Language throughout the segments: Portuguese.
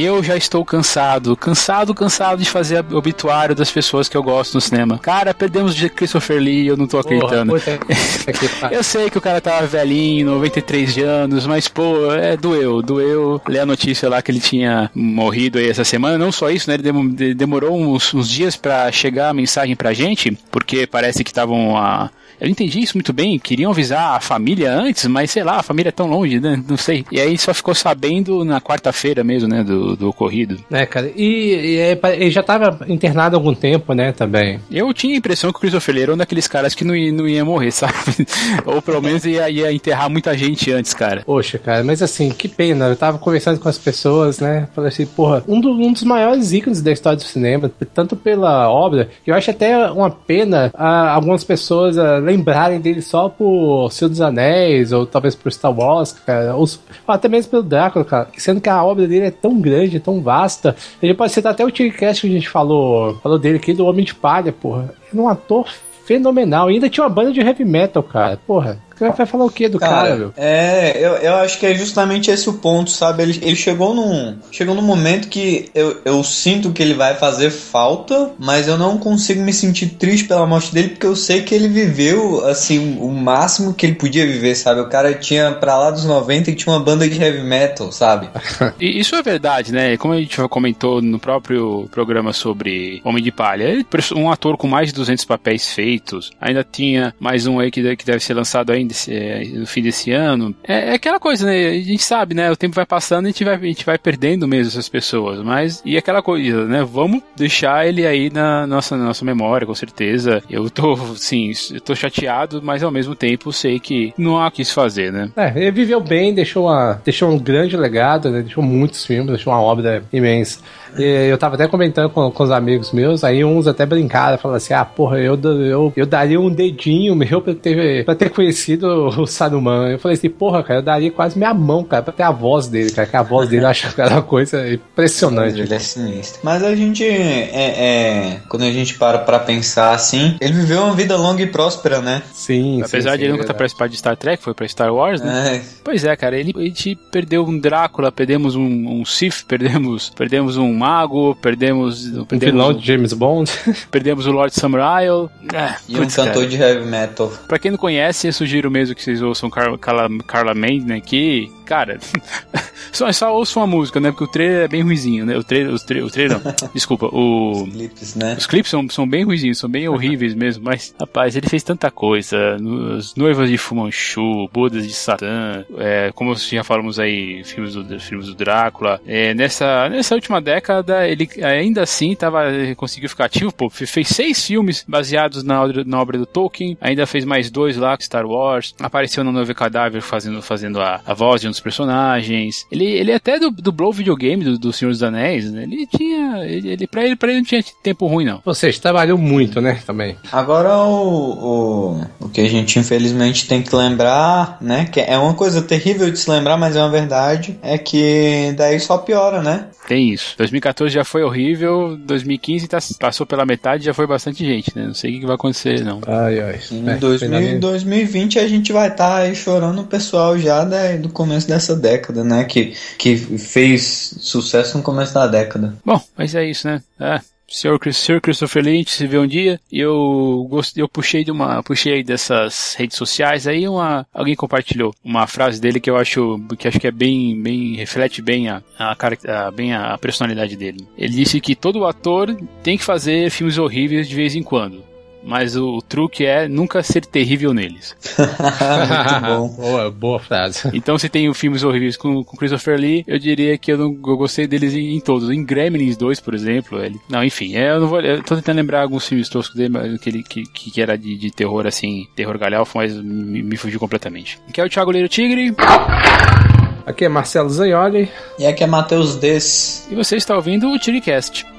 Eu já estou cansado, cansado, cansado de fazer obituário das pessoas que eu gosto no cinema. Cara, perdemos de Christopher Lee, eu não tô acreditando. Porra, eu sei que o cara tava velhinho, 93 anos, mas pô, é, doeu, doeu ler a notícia lá que ele tinha morrido aí essa semana. Não só isso, né? Ele demorou uns, uns dias para chegar a mensagem pra gente, porque parece que estavam a eu entendi isso muito bem, queriam avisar a família antes, mas sei lá, a família é tão longe, né? Não sei. E aí só ficou sabendo na quarta-feira mesmo, né? Do, do ocorrido. É, cara. E, e é, ele já tava internado há algum tempo, né? Também. Eu tinha a impressão que o Christopher Lee era um daqueles caras que não ia, não ia morrer, sabe? Ou pelo menos ia, ia enterrar muita gente antes, cara. Poxa, cara, mas assim, que pena. Eu tava conversando com as pessoas, né? Falei assim, porra, um, do, um dos maiores ícones da história do cinema, tanto pela obra, eu acho até uma pena a, algumas pessoas a, lembrarem dele só por Senhor dos Anéis, ou talvez por Star Wars, cara, ou, ou até mesmo pelo Drácula, cara, sendo que a obra dele é tão grande, tão vasta. Gente pode citar até o Tigrecast que a gente falou, falou dele aqui, do Homem de Palha, porra. Ele é um ator fenomenal. E ainda tinha uma banda de heavy metal, cara. Porra. Vai falar o que do cara, cara meu? É, eu, eu acho que é justamente esse o ponto, sabe? Ele, ele chegou num. Chegou num momento que eu, eu sinto que ele vai fazer falta, mas eu não consigo me sentir triste pela morte dele, porque eu sei que ele viveu, assim, o máximo que ele podia viver, sabe? O cara tinha pra lá dos 90 e tinha uma banda de heavy metal, sabe? e isso é verdade, né? Como a gente comentou no próprio programa sobre Homem de Palha, ele, um ator com mais de 200 papéis feitos, ainda tinha mais um aí que, que deve ser lançado ainda desse, é, no fim desse ano. É, é, aquela coisa, né? A gente sabe, né? O tempo vai passando e a gente vai, a gente vai perdendo mesmo essas pessoas. Mas, e aquela coisa, né? Vamos deixar ele aí na nossa, na nossa memória, com certeza. Eu tô, sim, eu tô chateado, mas ao mesmo tempo sei que não há o que se fazer, né? É, ele viveu bem, deixou, uma, deixou um grande legado, né? Deixou muitos filmes, deixou uma obra imensa. E eu tava até comentando com, com os amigos meus, aí uns até brincaram, falaram assim: ah, porra, eu, eu, eu daria um dedinho meu pra ter, pra ter conhecido o Saruman. Eu falei assim: porra, cara, eu daria quase minha mão, cara, pra ter a voz dele, cara, que a voz dele eu acho que era uma coisa impressionante. Ele é sinistro. Mas a gente, é, é, quando a gente para pra pensar assim, ele viveu uma vida longa e próspera, né? Sim, Apesar sim, de ele nunca ter participado de Star Trek, foi pra Star Wars, né? É. Pois é, cara, ele, a gente perdeu um Drácula, perdemos um, um Sith, perdemos, perdemos um mago, perdemos. perdemos um vilão de James Bond. perdemos o Lord Samurai. É, e putz, um cantor cara. de heavy metal. Pra quem não conhece, eu sugiro mesmo que vocês ouçam Carla, Carla, Carla Mendes, né? Que, cara, só, só ouçam a música, né? Porque o trailer é bem ruizinho, né? O trailer, os tra o trailer não, desculpa, o... Os clipes, né? Os clipes são, são bem ruizinhos, são bem horríveis mesmo, mas, rapaz, ele fez tanta coisa. As Noivas de Fumanchu, Bodas de Satã, é, como já falamos aí, filmes do, filmes do Drácula. É, nessa, nessa última década, ele ainda assim tava, conseguiu ficar ativo, pô, fez seis filmes baseados na, na obra do Tolkien, ainda fez mais dois lá, Star Wars, apareceu no Novo Cadáver fazendo, fazendo a, a voz de um dos personagens. Ele, ele até dublou o videogame do, do Senhor dos Anéis, né? Ele tinha, ele, ele, pra, ele, pra ele não tinha tempo ruim, não. Ou seja, trabalhou muito, né, também. Agora o, o, o que a gente infelizmente tem que lembrar, né, que é uma coisa terrível de se lembrar, mas é uma verdade, é que daí só piora, né? Tem isso. 2014 já foi horrível, 2015 tá, passou pela metade já foi bastante gente, né? Não sei o que vai acontecer, não. Ai, ai. Em é, 2000, 2020 a gente vai estar tá aí chorando o pessoal já da, do começo dessa década, né? Que, que fez sucesso no começo da década. Bom, mas é isso, né? É. Sr. Christopher Lynch se vê um dia e eu gostei, eu puxei de uma, puxei dessas redes sociais aí uma, alguém compartilhou uma frase dele que eu acho, que acho que é bem, bem, reflete bem a, a, a, bem a personalidade dele. Ele disse que todo ator tem que fazer filmes horríveis de vez em quando mas o, o truque é nunca ser terrível neles. Muito bom. boa, boa frase. Então, se tem filmes horríveis com, com Christopher Lee, eu diria que eu, não, eu gostei deles em, em, todos. Em Gremlins 2, por exemplo, ele. Não, enfim, é, eu não vou. Eu tô tentando lembrar alguns filmes toscos dele, que, ele, que, que era de, de terror, assim, terror galhofo, mas me, me fugiu completamente. Aqui é o Thiago Leiro Tigre. Aqui é Marcelo Zanioli. E aqui é Matheus Des. E você está ouvindo o Tiricast.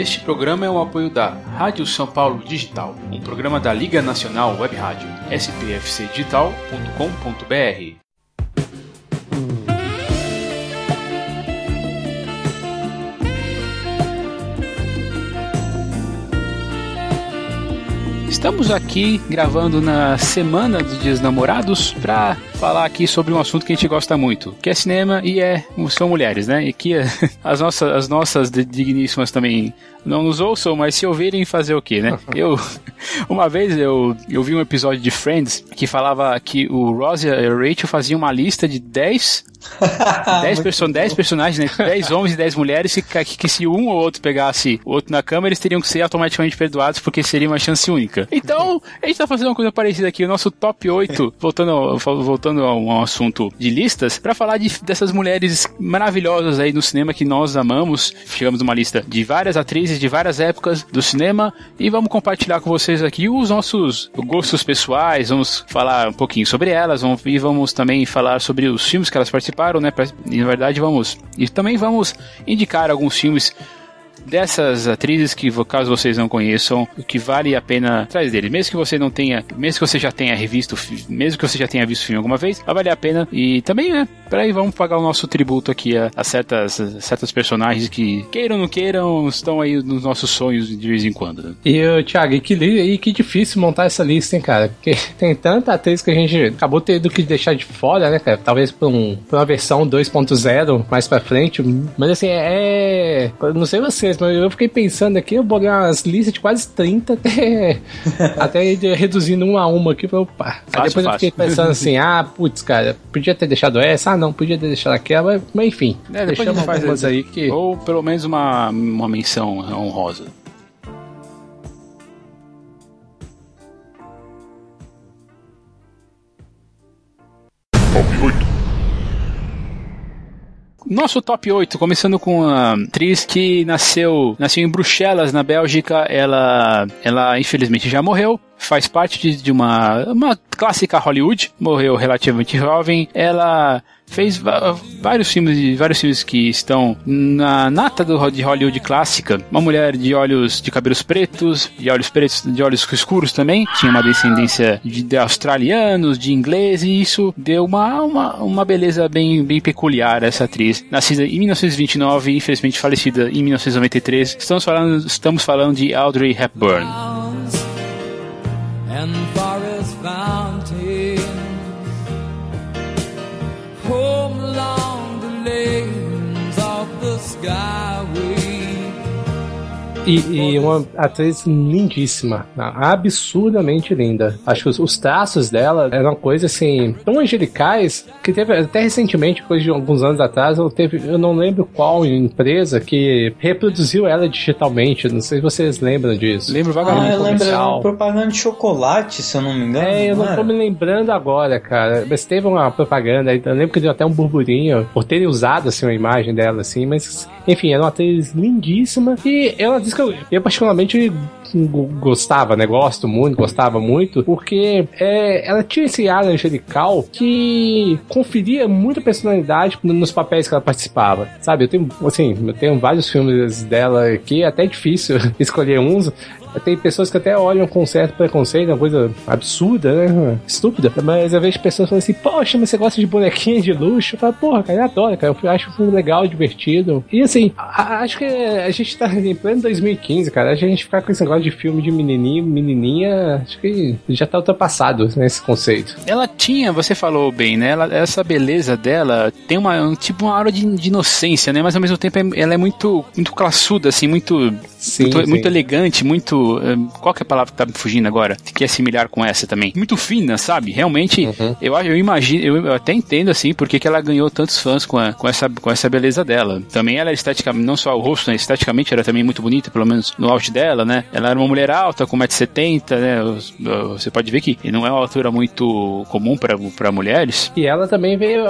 Este programa é um apoio da Rádio São Paulo Digital, um programa da Liga Nacional Web Rádio, spfcdigital.com.br. Estamos aqui gravando na semana dos Dias Namorados para falar aqui sobre um assunto que a gente gosta muito, que é cinema e é são mulheres, né? E que as nossas, as nossas digníssimas também não nos ouçam, mas se ouvirem fazer o quê, né? Eu uma vez eu, eu vi um episódio de Friends que falava que o Ross e a Rachel faziam uma lista de 10 10, perso 10 personagens, né? 10 homens e 10 mulheres que, que, que, se um ou outro pegasse o outro na cama, eles teriam que ser automaticamente perdoados porque seria uma chance única. Então, a gente tá fazendo uma coisa parecida aqui, o nosso top 8, voltando voltando a um assunto de listas, para falar de, dessas mulheres maravilhosas aí no cinema que nós amamos. Chegamos numa lista de várias atrizes de várias épocas do cinema e vamos compartilhar com vocês aqui os nossos gostos pessoais, vamos falar um pouquinho sobre elas vamos, e vamos também falar sobre os filmes que elas participaram né? E na verdade vamos. E também vamos indicar alguns filmes dessas atrizes que, caso vocês não conheçam, que vale a pena atrás deles. Mesmo que você não tenha, mesmo que você já tenha revisto, mesmo que você já tenha visto o filme alguma vez, vai valer a pena. E também, né, peraí, vamos pagar o nosso tributo aqui a, a certas, a certas personagens que, queiram ou não queiram, estão aí nos nossos sonhos de vez em quando. Né? E, Thiago, e que, e que difícil montar essa lista, hein, cara? Porque tem tanta atriz que a gente acabou tendo que deixar de fora, né, cara? Talvez por, um, uma versão 2.0 mais pra frente. Mas assim, é. Não sei vocês, eu fiquei pensando aqui, eu botei umas listas de quase 30 até, até reduzindo uma a uma aqui. Opa. Fácil, Aí depois fácil. eu fiquei pensando assim, ah, putz, cara, podia ter deixado essa, ah, não, podia ter deixado aquela, mas enfim. É, depois deixamos faz algumas aí que. Ou pelo menos uma, uma menção honrosa. Nosso top 8, começando com a atriz que nasceu, nasceu em Bruxelas, na Bélgica. Ela, ela infelizmente já morreu. Faz parte de, de uma, uma clássica Hollywood. Morreu relativamente jovem. Ela fez vários filmes, vários filmes que estão na nata do, de Hollywood clássica. Uma mulher de olhos de cabelos pretos, de olhos pretos, de olhos escuros também. Tinha uma descendência de, de australianos, de ingleses, e isso deu uma, uma, uma beleza bem, bem peculiar a essa atriz. Nascida em 1929 e infelizmente falecida em 1993. Estamos falando, estamos falando de Audrey Hepburn. And the skyway. E, e, uma atriz lindíssima, absurdamente linda. Acho que os, os traços dela eram uma coisa assim, tão angelicais, que teve até recentemente, coisa de alguns anos atrás, eu, teve, eu não lembro qual empresa que reproduziu ela digitalmente. Não sei se vocês lembram disso. Lembro vagamente. Ah, eu lembro, era propaganda de chocolate, se eu não me engano. É, eu não, não tô me lembrando agora, cara. Mas teve uma propaganda, eu lembro que deu até um burburinho por terem usado assim, uma imagem dela, assim, mas enfim, era uma atriz lindíssima e ela disse que eu, eu particularmente gostava, né? Gosto muito, gostava muito, porque é, ela tinha esse ar angelical que conferia muita personalidade nos papéis que ela participava, sabe? Eu tenho, assim, eu tenho vários filmes dela aqui, é até difícil escolher uns, tem pessoas que até olham com certo preconceito, uma coisa absurda, né? Estúpida. Mas eu vejo pessoas falando assim, poxa, mas você gosta de bonequinha de luxo? Eu falo, porra, cara, eu adoro, cara. Eu acho um filme legal, divertido. E assim, a, acho que a gente tá em pleno 2015, cara. A gente ficar com esse negócio de filme de menininho, menininha, acho que já tá ultrapassado nesse conceito. Ela tinha, você falou bem, né? Ela, essa beleza dela tem uma, um, tipo uma aura de, de, inocência, né? Mas ao mesmo tempo é, ela é muito, muito classuda, assim, muito, sim, muito, sim. muito, elegante, muito. Eh, qual que é a palavra que tá me fugindo agora? Que é similar com essa também. Muito fina, sabe? Realmente, uhum. eu, eu imagino, eu até entendo, assim, porque que ela ganhou tantos fãs com, a, com, essa, com essa beleza dela. Também ela é esteticamente, não só o rosto, né? Esteticamente era também muito bonita, pelo menos no auge dela, né? Ela era uma mulher alta, com 1,70m, né? Você pode ver que não é uma altura muito comum para mulheres. E ela também veio,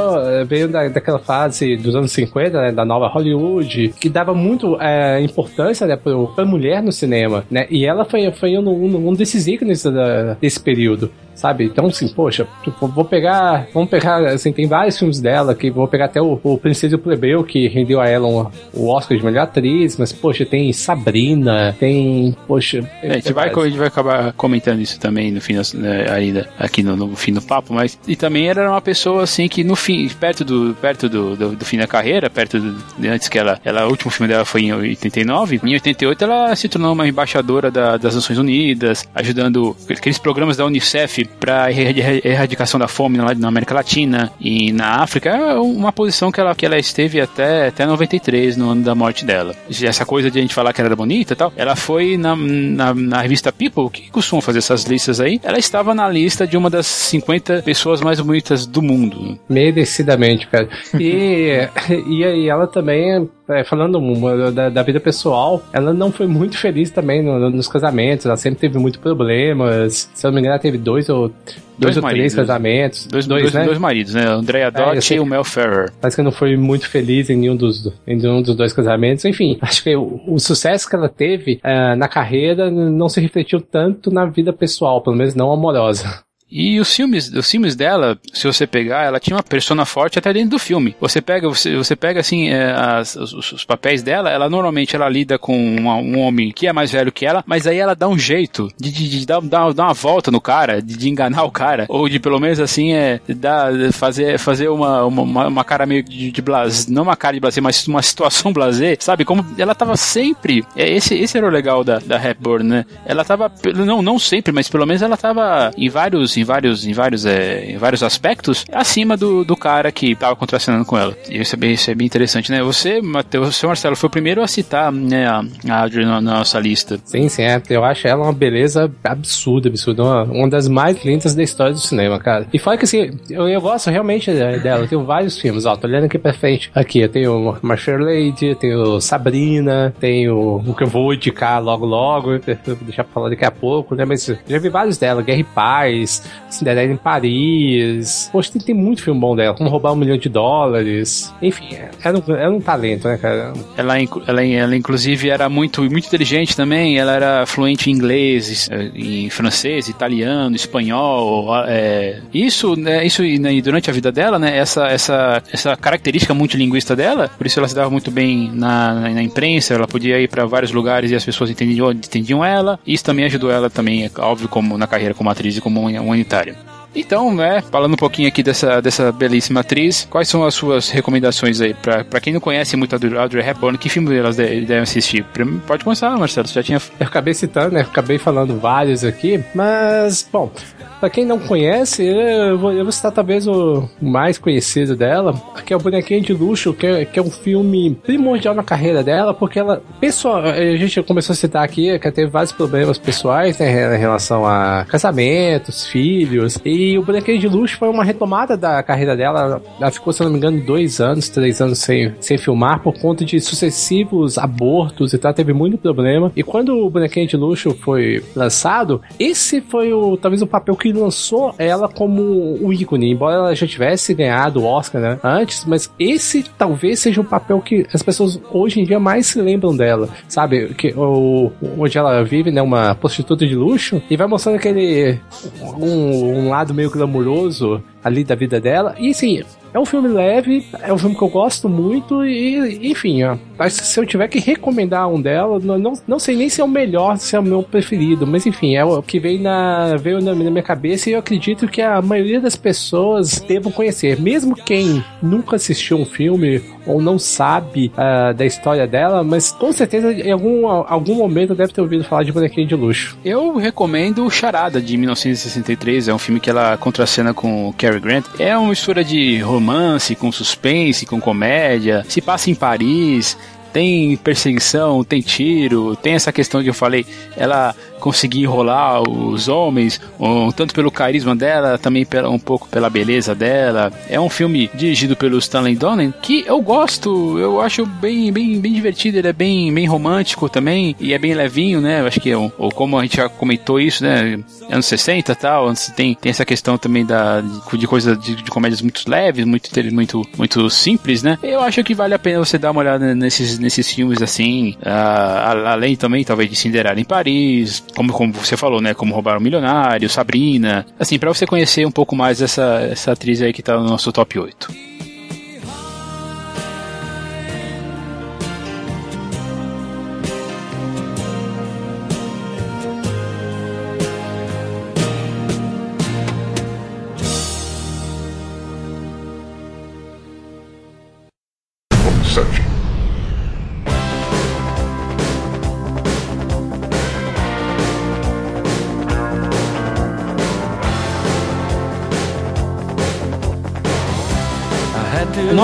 veio da, daquela fase dos anos 50, né? Da nova Hollywood, que dava muito é, importância né, para mulher no cinema, né? E ela foi, foi um, um, um desses ícones da, desse período sabe? Então, assim, poxa, vou pegar, vamos pegar, assim, tem vários filmes dela, que vou pegar até o, o Princesa e o Plebeu, que rendeu a ela um, o Oscar de melhor atriz, mas, poxa, tem Sabrina, tem, poxa... É, a, gente vai, a gente vai acabar comentando isso também no fim, né, ainda, aqui no, no, fim do papo, mas, e também era uma pessoa, assim, que no fim, perto do, perto do, do, do fim da carreira, perto do, antes que ela, ela, o último filme dela foi em 89, em 88 ela se tornou uma embaixadora da, das Nações Unidas, ajudando aqueles programas da Unicef para erradicação da fome na América Latina e na África é uma posição que ela, que ela esteve até, até 93, no ano da morte dela. Essa coisa de a gente falar que ela era bonita e tal, ela foi na, na, na revista People, que costuma fazer essas listas aí, ela estava na lista de uma das 50 pessoas mais bonitas do mundo. Merecidamente, cara. E, e, e ela também é, falando da, da, vida pessoal, ela não foi muito feliz também no, nos casamentos, ela sempre teve muitos problemas. Se eu não me engano, ela teve dois ou dois, dois ou maridos, três casamentos. Dois, dois, dois, né? dois maridos, né? Andrea é, Dott é, e o Mel Ferrer. Parece que não foi muito feliz em nenhum dos, em nenhum dos dois casamentos. Enfim, acho que o, o sucesso que ela teve uh, na carreira não se refletiu tanto na vida pessoal, pelo menos não amorosa. E os filmes, os filmes dela, se você pegar, ela tinha uma persona forte até dentro do filme. Você pega, você, você pega assim, é, as, os, os, papéis dela, ela normalmente ela lida com uma, um homem que é mais velho que ela, mas aí ela dá um jeito de, de, de dar, dar, dar, uma volta no cara, de, de, enganar o cara, ou de pelo menos assim, é, dar, fazer, fazer uma, uma, uma cara meio de, de blazer, não uma cara de blazer, mas uma situação blazer, sabe? Como ela tava sempre, é, esse, esse era o legal da, da Hepburn, né? Ela tava, não, não sempre, mas pelo menos ela tava em vários em vários, em vários, é, em vários aspectos acima do, do cara que estava contracenando com ela. E isso é, bem, isso é bem interessante, né? Você, Matheus, você, Marcelo, foi o primeiro a citar né, a, Audrey na, na, nossa lista. Sim, sim, é. Eu acho ela uma beleza absurda, absurda. Uma, uma das mais lindas da história do cinema, cara. E fora que assim, eu, eu gosto realmente dela. Eu tenho vários filmes, ó. Tô olhando aqui pra frente. Aqui, eu tenho Marshall Lady, tenho Sabrina, tenho o que eu vou indicar logo logo, deixar pra falar daqui a pouco, né? Mas já vi vários dela, Guerra e Paz, Cinderela em Paris. Poxa, tem, tem muito filme bom dela, como roubar um milhão de dólares. Enfim, era um, era um talento, né, cara? Ela, ela, ela, inclusive, era muito, muito inteligente também. Ela era fluente em inglês, em francês, italiano, espanhol. É, isso, né, isso né, durante a vida dela, né, essa, essa, essa característica multilinguista dela, por isso ela se dava muito bem na, na, na imprensa, ela podia ir para vários lugares e as pessoas entendiam, entendiam ela. Isso também ajudou ela também, é óbvio, como na carreira como atriz e como humanitária. Então, né, falando um pouquinho aqui dessa, dessa belíssima atriz, quais são as suas recomendações aí? Pra, pra quem não conhece muito a Audrey Hepburn, que filme elas devem assistir? Pode começar, Marcelo, você já tinha... Eu acabei citando, né, acabei falando vários aqui, mas, bom, Pra quem não conhece, eu vou, eu vou citar talvez o mais conhecido dela, que é o Bonequinho de Luxo, que é, que é um filme primordial na carreira dela, porque ela, pessoal, a gente começou a citar aqui que ela teve vários problemas pessoais né, em relação a casamentos, filhos, e o Bonequinho de Luxo foi uma retomada da carreira dela. Ela ficou, se não me engano, dois anos, três anos sem, sem filmar por conta de sucessivos abortos e tal, teve muito problema. E quando o Bonequinho de Luxo foi lançado, esse foi o talvez o papel que lançou ela como o ícone, embora ela já tivesse ganhado o Oscar né, antes, mas esse talvez seja o papel que as pessoas hoje em dia mais se lembram dela, sabe? Que, o, onde ela vive, né, uma prostituta de luxo, e vai mostrando aquele um, um lado meio glamuroso ali da vida dela. E assim, é um filme leve, é um filme que eu gosto muito e, enfim, ó, se eu tiver que recomendar um dela, não, não sei nem se é o melhor, se é o meu preferido, mas enfim, é o que veio na, veio na minha cabeça e eu acredito que a maioria das pessoas devam conhecer. Mesmo quem nunca assistiu um filme ou não sabe uh, da história dela, mas com certeza em algum, algum momento deve ter ouvido falar de Bonequinho de Luxo. Eu recomendo Charada, de 1963. É um filme que ela contracena com Cary Grant. É uma mistura de romance, com suspense, com comédia. Se passa em Paris tem perseguição, tem tiro, tem essa questão que eu falei, ela conseguir enrolar os homens, um, tanto pelo carisma dela, também pela, um pouco pela beleza dela. É um filme dirigido pelo Stanley Donen que eu gosto, eu acho bem, bem, bem divertido, ele é bem, bem romântico também e é bem levinho, né? Acho que é um, ou como a gente já comentou isso, né? Anos 60 e tal, tem, tem essa questão também da, de, de coisas de, de, comédias muito leves, muito, muito, muito simples, né? Eu acho que vale a pena você dar uma olhada nesses, nesses filmes assim, uh, além também talvez de Cinderela em Paris, como, como você falou, né? Como roubar um milionário, Sabrina. Assim, para você conhecer um pouco mais essa, essa atriz aí que tá no nosso top 8.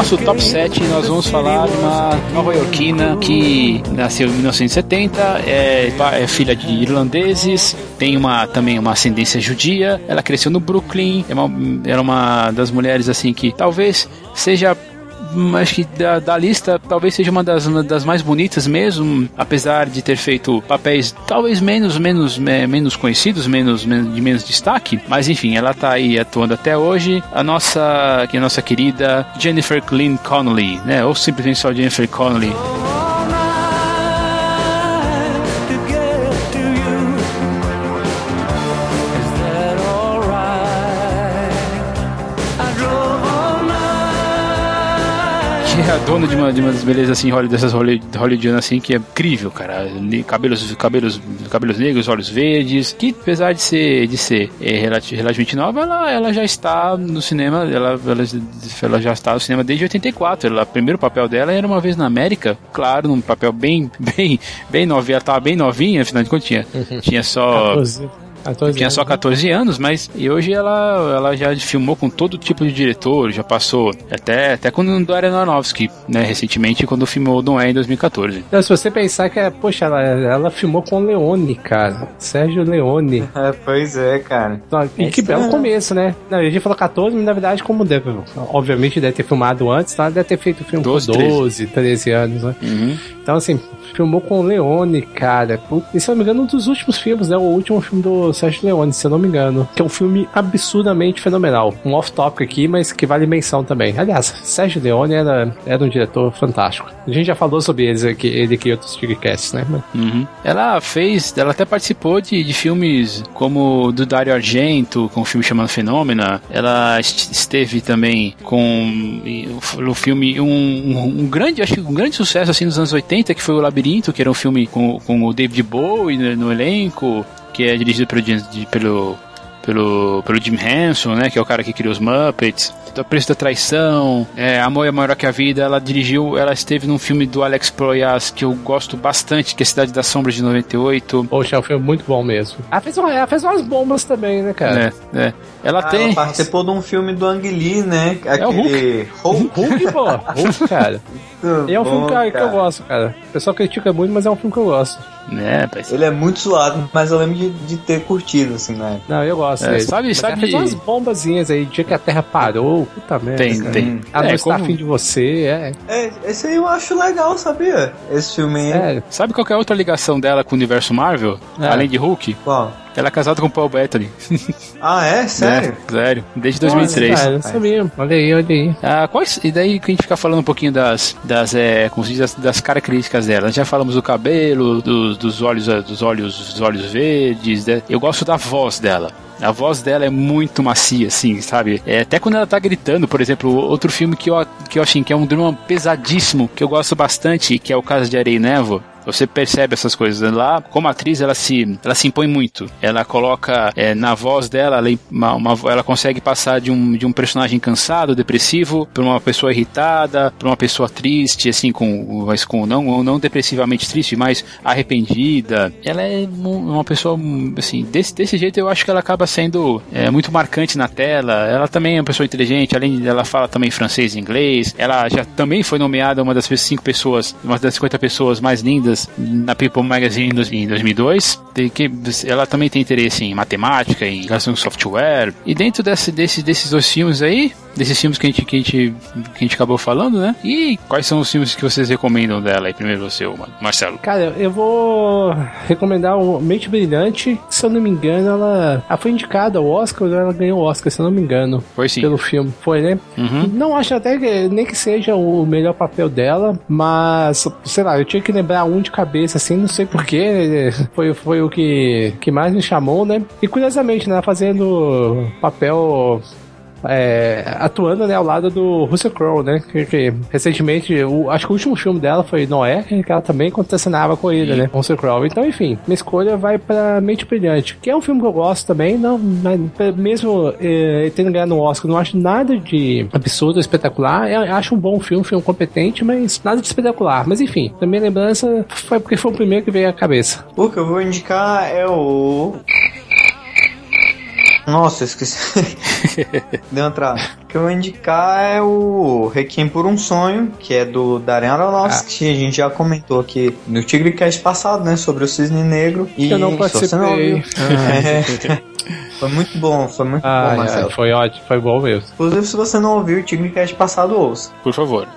Nosso top 7 nós vamos falar de uma nova-iorquina que nasceu em 1970, é, é, filha de irlandeses, tem uma também uma ascendência judia, ela cresceu no Brooklyn, é uma, era uma das mulheres assim que talvez seja acho que da, da, lista talvez seja uma das, uma das mais bonitas mesmo, apesar de ter feito papéis talvez menos menos menos conhecidos, menos, menos de menos destaque, mas enfim, ela tá aí atuando até hoje. A nossa, que a nossa querida Jennifer Glynn Connolly, né, ou simplesmente só Jennifer Connolly. Dona de uma, de uma das belezas assim, dessas hollywoodianas assim, que é incrível, cara. Cabelos, cabelos, cabelos negros, olhos verdes, que apesar de ser, de ser é, relativamente nova, ela, ela já está no cinema, ela, ela, ela já está no cinema desde 84. Ela, o primeiro papel dela era uma vez na América, claro, num papel bem, bem, bem novinha, ela estava bem novinha, afinal de contas tinha, tinha só... 14. 14 tinha só 14 anos, mas e hoje ela, ela já filmou com todo tipo de diretor, já passou até, até quando do Aronofsky, né, recentemente, quando filmou Don't É em 2014. Então, se você pensar que, é, poxa, ela, ela filmou com Leone, cara, Sérgio Leone. É, pois é, cara. Então, e que belo começo, né? Não, a gente falou 14, mas na verdade, como deve, obviamente deve ter filmado antes, tá? deve ter feito filme 12, com 12, 13, 13 anos, né? Uhum. Então, assim, filmou com Leone, cara. E se eu não me engano, um dos últimos filmes, né? O último filme do Sérgio Leone, se eu não me engano. Que é um filme absurdamente fenomenal. Um off-topic aqui, mas que vale menção também. Aliás, Sérgio Leone era, era um diretor fantástico. A gente já falou sobre eles aqui, ele aqui outros Tigcasts, né? Uhum. Ela fez, ela até participou de, de filmes como do Dario Argento, com um filme chamado Fenômena. Ela esteve também com o filme, um, um, um, grande, acho que um grande sucesso assim nos anos 80, que foi o Labirinto, que era um filme com, com o David Bowie no, no elenco que é dirigido pelo, pelo, pelo, pelo Jim Henson, né, que é o cara que criou os Muppets. O Preço da Traição, é, Amor é Maior que a Vida, ela dirigiu, ela esteve num filme do Alex Proyas que eu gosto bastante, que é Cidade das Sombras de 98. Poxa, é um filme muito bom mesmo. Ela fez, uma, ela fez umas bombas também, né, cara? É, é. Ela ah, tem. Ela participou de um filme do Ang Lee, né? Aquele... É o Hulk. Hulk, Hulk pô. Hulk, cara. e é um bom, filme que, que eu gosto, cara. O pessoal critica muito, mas é um filme que eu gosto. É, Ele é muito suado, mas eu lembro de, de ter curtido, assim, né? Não, eu gosto. É, sabe, sabe. Fez umas bombazinhas aí, dia que a Terra parou, puta merda. Tem, cara. tem. A é, como... está afim de você, é. É, esse aí eu acho legal, sabia? Esse filme aí. É. Sabe qual é a outra ligação dela com o universo Marvel? É. Além de Hulk? Qual? Ela é casada com o Paul Bettany. Ah, é? Sério? É, sério. Desde 2003. Nossa, cara, eu sabia. Olha aí, olha aí. Ah, quais, e daí que a gente fica falando um pouquinho das, das, é, como se diz, das, das características dela. Já falamos do cabelo, do, dos olhos, dos olhos, dos olhos verdes. Né? Eu gosto da voz dela. A voz dela é muito macia, assim, sabe? É, até quando ela tá gritando, por exemplo, outro filme que eu, que eu achei que é um drama pesadíssimo, que eu gosto bastante, que é o Casa de Areia e Névoa Você percebe essas coisas lá. Como atriz, ela se, ela se impõe muito. Ela coloca é, na voz dela, ela, uma, uma, ela consegue passar de um, de um personagem cansado, depressivo, para uma pessoa irritada, para uma pessoa triste, assim, com, mas com não, não depressivamente triste, mas arrependida. Ela é uma pessoa, assim, desse, desse jeito eu acho que ela acaba sendo é, muito marcante na tela. Ela também é uma pessoa inteligente, além dela fala também francês e inglês. Ela já também foi nomeada uma das cinco pessoas, uma das 50 pessoas mais lindas na People Magazine em 2002. Que ela também tem interesse em matemática, em relação ao software. E dentro desse, desse, desses dois filmes aí, desses filmes que a, gente, que, a gente, que a gente acabou falando, né? E quais são os filmes que vocês recomendam dela aí? Primeiro você, Marcelo. Cara, eu vou recomendar o Mente Brilhante. Se eu não me engano, ela, ela foi indicada ao Oscar, ela ganhou o Oscar, se eu não me engano. Foi sim. Pelo filme. Foi, né? Uhum. Não acho até que nem que seja o melhor papel dela, mas, sei lá, eu tinha que lembrar um de cabeça, assim, não sei porquê. Foi, foi o que, que mais me chamou, né? E curiosamente, né? Fazendo papel é, atuando né, ao lado do Russell Crowe, né? Que, que recentemente, o, acho que o último filme dela foi Noé, que ela também contracenava com ele, Sim. né? Russell Crowe. Então, enfim, minha escolha vai pra Mente Brilhante, que é um filme que eu gosto também, não, mesmo é, tendo ganhado no Oscar, não acho nada de absurdo, espetacular. Eu acho um bom filme, um filme competente, mas nada de espetacular. Mas enfim, na minha lembrança foi porque foi o primeiro que veio à cabeça. O que eu vou indicar é o nossa, esqueci. Deu uma trava. O que eu vou indicar é o Requiem por um Sonho, que é do Darren Aronofsky. Ah. A gente já comentou aqui no Tigre Cast passado, né? Sobre o Cisne Negro. E eu não participei. Não ouviu, é, foi muito bom, foi muito ah, bom, Marcelo. É, foi ótimo, foi bom mesmo. Inclusive, se você não ouviu o Tigre Cast passado, ouça. Por favor.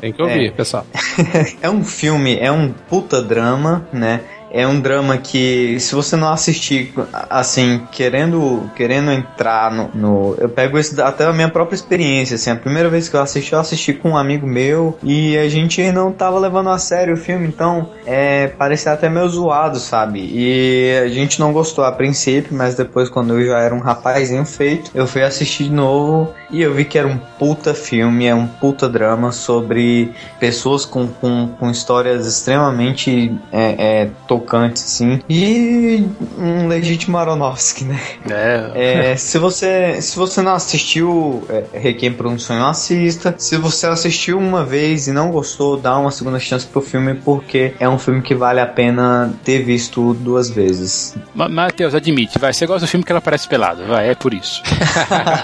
Tem que ouvir, é. pessoal. é um filme, é um puta drama, né? É um drama que se você não assistir assim querendo querendo entrar no, no, eu pego isso até a minha própria experiência assim a primeira vez que eu assisti eu assisti com um amigo meu e a gente não tava levando a sério o filme então é parecia até meio zoado sabe? E a gente não gostou a princípio mas depois quando eu já era um rapazinho feito eu fui assistir de novo e eu vi que era um puta filme é um puta drama sobre pessoas com, com, com histórias extremamente é, é, tocantes, assim. E um legítimo Aronofsky, né? É. é se, você, se você não assistiu é, Requiem por um Sonho, assista. Se você assistiu uma vez e não gostou, dá uma segunda chance pro filme, porque é um filme que vale a pena ter visto duas vezes. Matheus, admite, vai, você gosta do filme que ela parece pelado, vai, é por isso.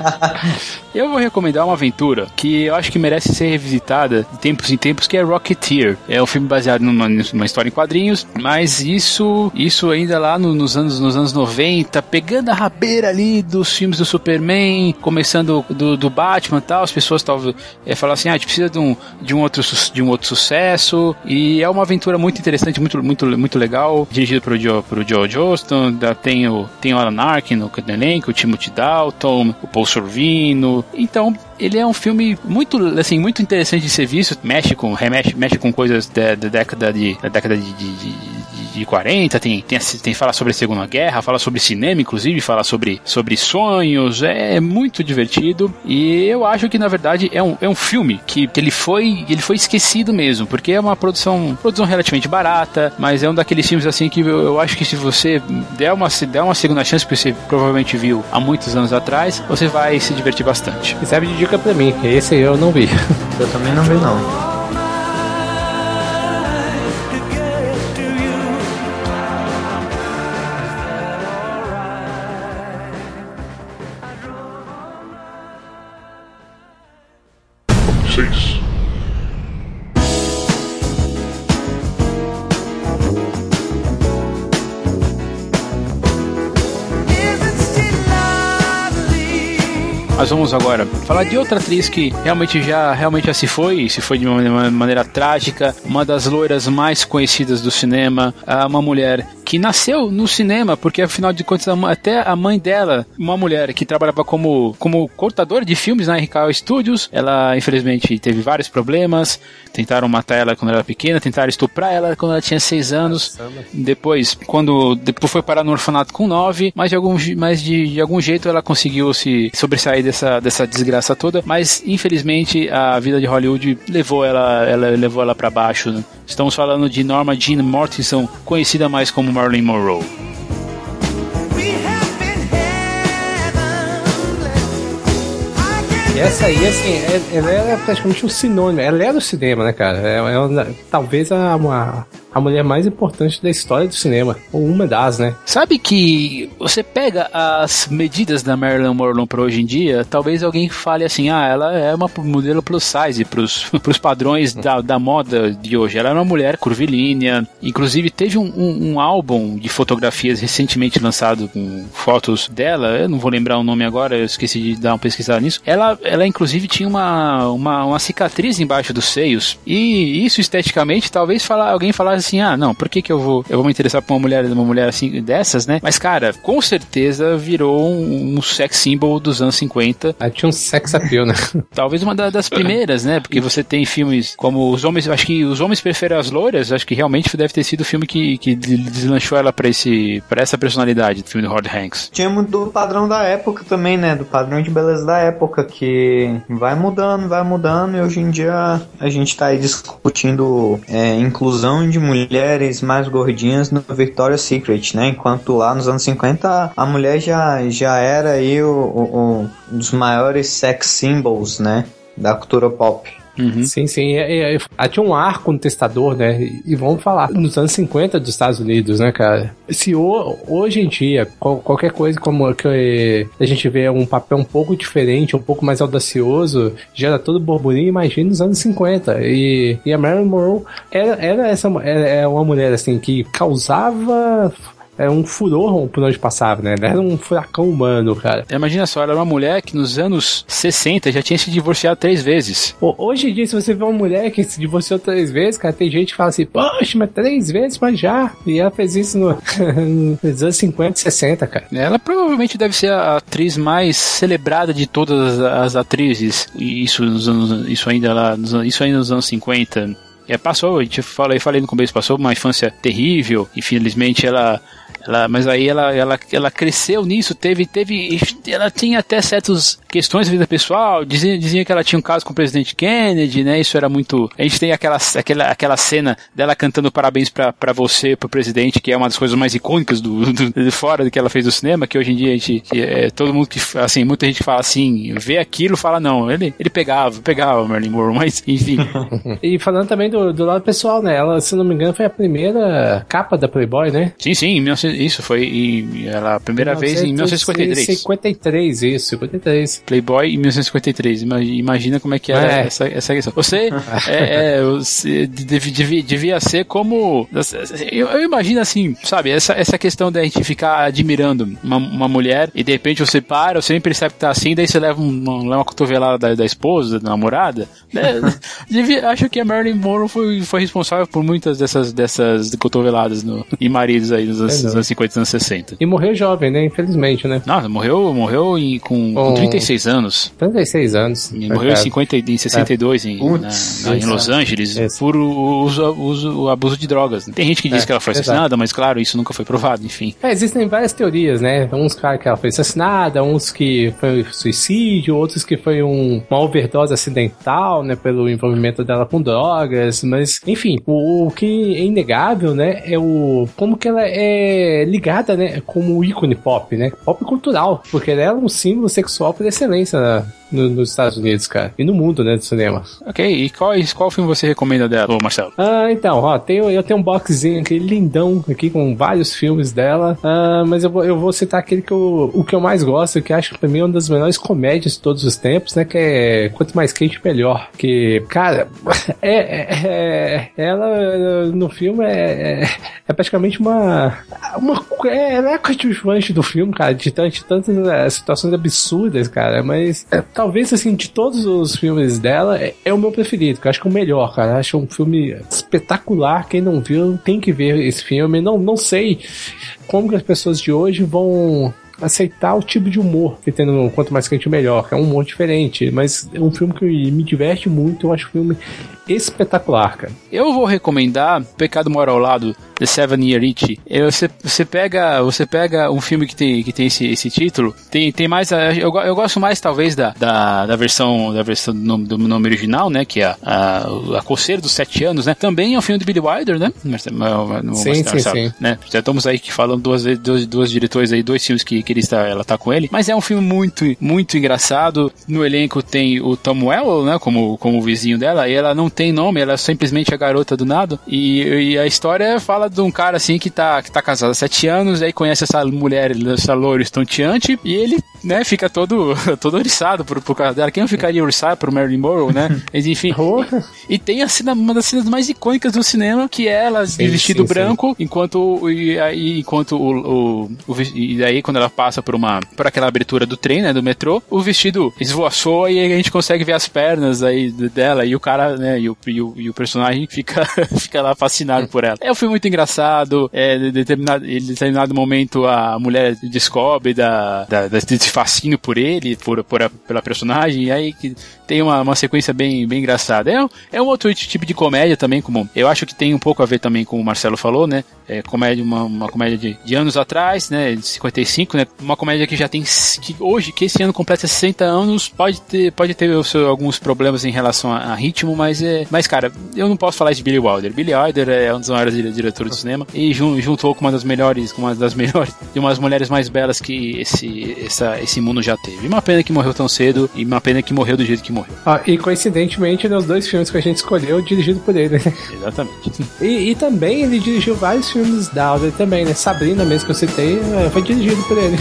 eu vou recomendar uma aventura que eu acho que merece ser revisitada de tempos em tempos, que é Rocketeer. É um filme baseado numa, numa história em quadrinhos, mas isso isso ainda lá no, nos, anos, nos anos 90, pegando a rabeira ali dos filmes do Superman, começando do, do Batman e tal, as pessoas talvez é, falam assim, ah, a gente precisa de um, de, um outro, de um outro sucesso, e é uma aventura muito interessante, muito, muito, muito legal, dirigido pro Joe, pro Joe Johnston, tem o, tem o Alan Arkin no elenco, o Timothy Dalton, o Paul Sorvino, então ele é um filme muito, assim, muito interessante de ser visto, mexe com, remexe, mexe com coisas da, da década de, da década de, de, de de 40, tem, tem, tem fala sobre a Segunda Guerra, fala sobre cinema, inclusive, fala sobre, sobre sonhos, é muito divertido. E eu acho que na verdade é um, é um filme que, que ele foi ele foi esquecido mesmo, porque é uma produção, produção relativamente barata, mas é um daqueles filmes assim que eu, eu acho que se você der uma, se der uma segunda chance, que você provavelmente viu há muitos anos atrás, você vai se divertir bastante. E serve de dica pra mim, esse eu não vi. Eu também não vi não. Agora falar de outra atriz que realmente já, realmente já se foi, se foi de uma maneira trágica, uma das loiras mais conhecidas do cinema, uma mulher que nasceu no cinema, porque afinal de contas até a mãe dela, uma mulher que trabalhava como, como cortadora de filmes na RKO Studios, ela infelizmente teve vários problemas, tentaram matar ela quando ela era pequena, tentaram estuprar ela quando ela tinha 6 anos, depois, quando depois foi parar no orfanato com 9, mas de algum, mas de, de algum jeito ela conseguiu se sobressair dessa, dessa desgraça toda, mas infelizmente a vida de Hollywood levou ela, ela levou ela para baixo. Né? Estamos falando de Norma Jean Mortensen, conhecida mais como Marilyn Monroe. Essa aí, assim, é, ela era praticamente um sinônimo. Ela era o cinema, né, cara? É, é, talvez a, uma, a mulher mais importante da história do cinema. Ou uma das, né? Sabe que você pega as medidas da Marilyn Monroe para hoje em dia, talvez alguém fale assim, ah, ela é uma modelo plus size pros, pros padrões da, da moda de hoje. Ela é uma mulher curvilínea. Inclusive, teve um, um, um álbum de fotografias recentemente lançado com fotos dela. Eu não vou lembrar o nome agora, eu esqueci de dar uma pesquisada nisso. Ela, ela inclusive, tinha uma, uma, uma cicatriz embaixo dos seios. E isso, esteticamente, talvez falar, alguém assim, ah, não, por que que eu vou, eu vou me interessar por uma mulher, uma mulher assim, dessas, né? Mas, cara, com certeza virou um, um sex symbol dos anos 50. Aí tinha um sex appeal, né? Talvez uma da, das primeiras, né? Porque você tem filmes como Os Homens, acho que Os Homens Preferem as Loiras, acho que realmente deve ter sido o filme que, que deslanchou ela pra, esse, pra essa personalidade do filme do Howard Hanks. Tinha muito do padrão da época também, né? Do padrão de beleza da época, que vai mudando, vai mudando, e hoje em dia a gente tá aí discutindo é, inclusão de mulheres mais gordinhas no Victoria's Secret, né? Enquanto lá nos anos 50 a mulher já, já era aí o, o, um dos maiores sex symbols, né? Da cultura pop. Uhum. Sim, sim. É, é, é, tinha um ar contestador, né? E vamos falar, nos anos 50 dos Estados Unidos, né, cara? Se o, hoje em dia, qual, qualquer coisa como que a gente vê um papel um pouco diferente, um pouco mais audacioso, gera todo burburinho, imagina nos anos 50. E, e a Marilyn Monroe era, era, essa, era, era uma mulher, assim, que causava era um furor por onde passava, né? Era um furacão humano, cara. Imagina só, ela era uma mulher que nos anos 60 já tinha se divorciado três vezes. Pô, hoje em dia, se você vê uma mulher que se divorciou três vezes, cara, tem gente que fala assim, poxa, mas três vezes, mas já. E ela fez isso no, nos anos 50 e 60, cara. Ela provavelmente deve ser a atriz mais celebrada de todas as atrizes. Isso, nos anos, isso, ainda lá, isso ainda nos anos 50. É, passou, a gente falei, falei no começo, passou uma infância terrível, infelizmente ela ela, mas aí ela, ela, ela cresceu nisso, teve, teve. Ela tinha até certas questões da vida pessoal, dizia, dizia que ela tinha um caso com o presidente Kennedy, né? Isso era muito. A gente tem aquela, aquela, aquela cena dela cantando parabéns para você, pro presidente, que é uma das coisas mais icônicas do, do, de fora do que ela fez do cinema, que hoje em dia a gente. É, todo mundo que. Assim, muita gente fala assim, vê aquilo fala, não, ele, ele pegava, pegava Marilyn Monroe, mas enfim. e falando também do, do lado pessoal, né? Ela, se não me engano, foi a primeira capa da Playboy, né? Sim, sim, em 19, isso foi em, ela, a primeira vez em 1953. 53, isso, 53. Playboy em 1953. Imagina como é que era é. essa, essa questão. Você, é, é, você devia, devia ser como. Eu, eu, imagino assim, sabe, essa, essa questão da gente ficar admirando uma, uma mulher e de repente você para, você nem percebe que tá assim, daí você leva uma, uma cotovelada da, da esposa, da namorada. Né? devia, acho que a Marilyn Monroe foi, foi responsável por muitas dessas, dessas cotoveladas no, em maridos aí nos anos 50 anos 60. E morreu jovem, né? Infelizmente, né? Não, morreu, morreu em, com, com 36 anos. 36 anos. E morreu em, 50, em 62 é. em, na, na, em Los Angeles isso. por o, uso, uso, o abuso de drogas. Tem gente que diz é, que ela foi assassinada, mas claro, isso nunca foi provado, enfim. É, existem várias teorias, né? Uns caras que ela foi assassinada, uns que foi suicídio, outros que foi um, uma overdose acidental, né? Pelo envolvimento dela com drogas, mas enfim, o, o que é inegável, né? É o como que ela é ligada, né, como ícone pop, né? Pop cultural, porque ela é um símbolo sexual por excelência né? No, nos Estados Unidos, cara. E no mundo, né, do cinema. Ok, e qual, qual filme você recomenda dela, ô Marcelo? Ah, então, ó, tenho, eu tenho um boxzinho aqui lindão aqui com vários filmes dela, ah, mas eu vou, eu vou citar aquele que eu, o que eu mais gosto, que acho que pra mim é uma das melhores comédias de todos os tempos, né, que é Quanto Mais Quente Melhor. Que, cara, é, é, é ela no filme é, é, é praticamente uma, uma é, ela é a coadjuvante do filme, cara, de, de tantas situações absurdas, cara, mas é, talvez, assim, de todos os filmes dela, é, é o meu preferido, que eu acho que é o melhor, cara. Eu acho um filme espetacular. Quem não viu tem que ver esse filme. Não, não sei como que as pessoas de hoje vão aceitar o tipo de humor que tem no Quanto Mais Quente Melhor, que é um humor diferente, mas é um filme que me diverte muito, eu acho um filme espetacular, cara. Eu vou recomendar Pecado Mora ao Lado, The Seven Year Itch. Você, você, pega, você pega um filme que tem, que tem esse, esse título, tem, tem mais. Eu, eu gosto mais, talvez, da, da, da versão, da versão do nome, do nome original, né? Que é a, a, a Coceira dos Sete Anos, né? Também é um filme do Billy Wilder, né? No, sim, sim, sim. Né? Já estamos aí que falando duas duas, duas diretores aí, dois filmes que, que ele está, ela tá com ele. Mas é um filme muito, muito engraçado. No elenco tem o Tom Wells, né? Como, como vizinho dela, e ela não tem nome, ela é simplesmente a garota do nada. E, e, a história fala de um cara assim que tá, que tá casado há sete anos, aí conhece essa mulher, essa loira estonteante, e ele, né, fica todo, todo oriçado por, por causa dela. Quem não ficaria oriçado pro Marilyn Monroe, né? Mas enfim. e, e, tem a cena, uma das cenas mais icônicas do cinema, que é ela sim, de vestido sim, branco, sim. enquanto e aí enquanto o, o, o, e daí quando ela passa por uma por aquela abertura do trem, né, do metrô, o vestido esvoaçou e a gente consegue ver as pernas aí dela e o cara, né, e o, e o, e o personagem fica, fica lá fascinado por ela. É um filme muito engraçado, é, de determinado, em determinado momento a mulher descobre da, da, desse fascínio por ele, por, por a, pela personagem, e aí que tem uma, uma sequência bem, bem engraçada. É, é um outro tipo de comédia também, como eu acho que tem um pouco a ver também com o Marcelo falou, né? É comédia, uma, uma comédia de, de anos atrás, né? De 55, né? Uma comédia que já tem, que hoje, que esse ano completa 60 anos, pode ter, pode ter seu, alguns problemas em relação a, a ritmo, mas é, mas cara, eu não posso falar de Billy Wilder. Billy Wilder é um dos maiores diretores do cinema e juntou com uma das melhores, com uma das melhores, de umas mulheres mais belas que esse, essa, esse mundo já teve. Uma pena que morreu tão cedo e uma pena que morreu do jeito que morreu. Ah, e coincidentemente, nos dois filmes que a gente escolheu, dirigido por ele. Exatamente. E, e também ele dirigiu vários filmes da Audrey também, né? Sabrina mesmo que eu citei, é, foi dirigido por ele.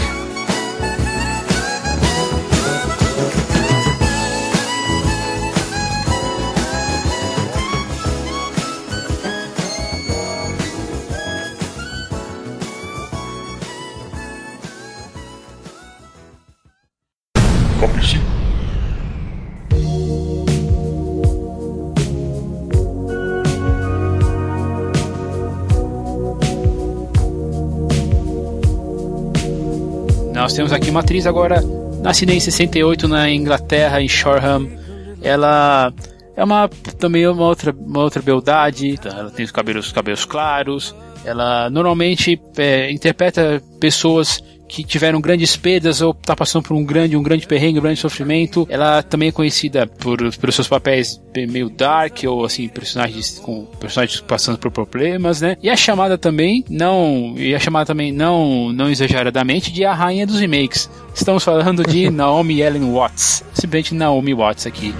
Temos aqui uma atriz agora, nascida em 68 na Inglaterra, em Shoreham. Ela é uma também uma outra, uma outra beldade, tá? ela tem os cabelos, cabelos claros. Ela normalmente é, interpreta pessoas que tiveram grandes perdas ou está passando por um grande, um grande perrengue, um grande sofrimento. Ela também é conhecida por, por seus papéis meio dark ou assim personagens com personagens passando por problemas, né? E a chamada também não e a chamada também não não exageradamente de a rainha dos remakes. Estamos falando de Naomi Ellen Watts, simplesmente Naomi Watts aqui.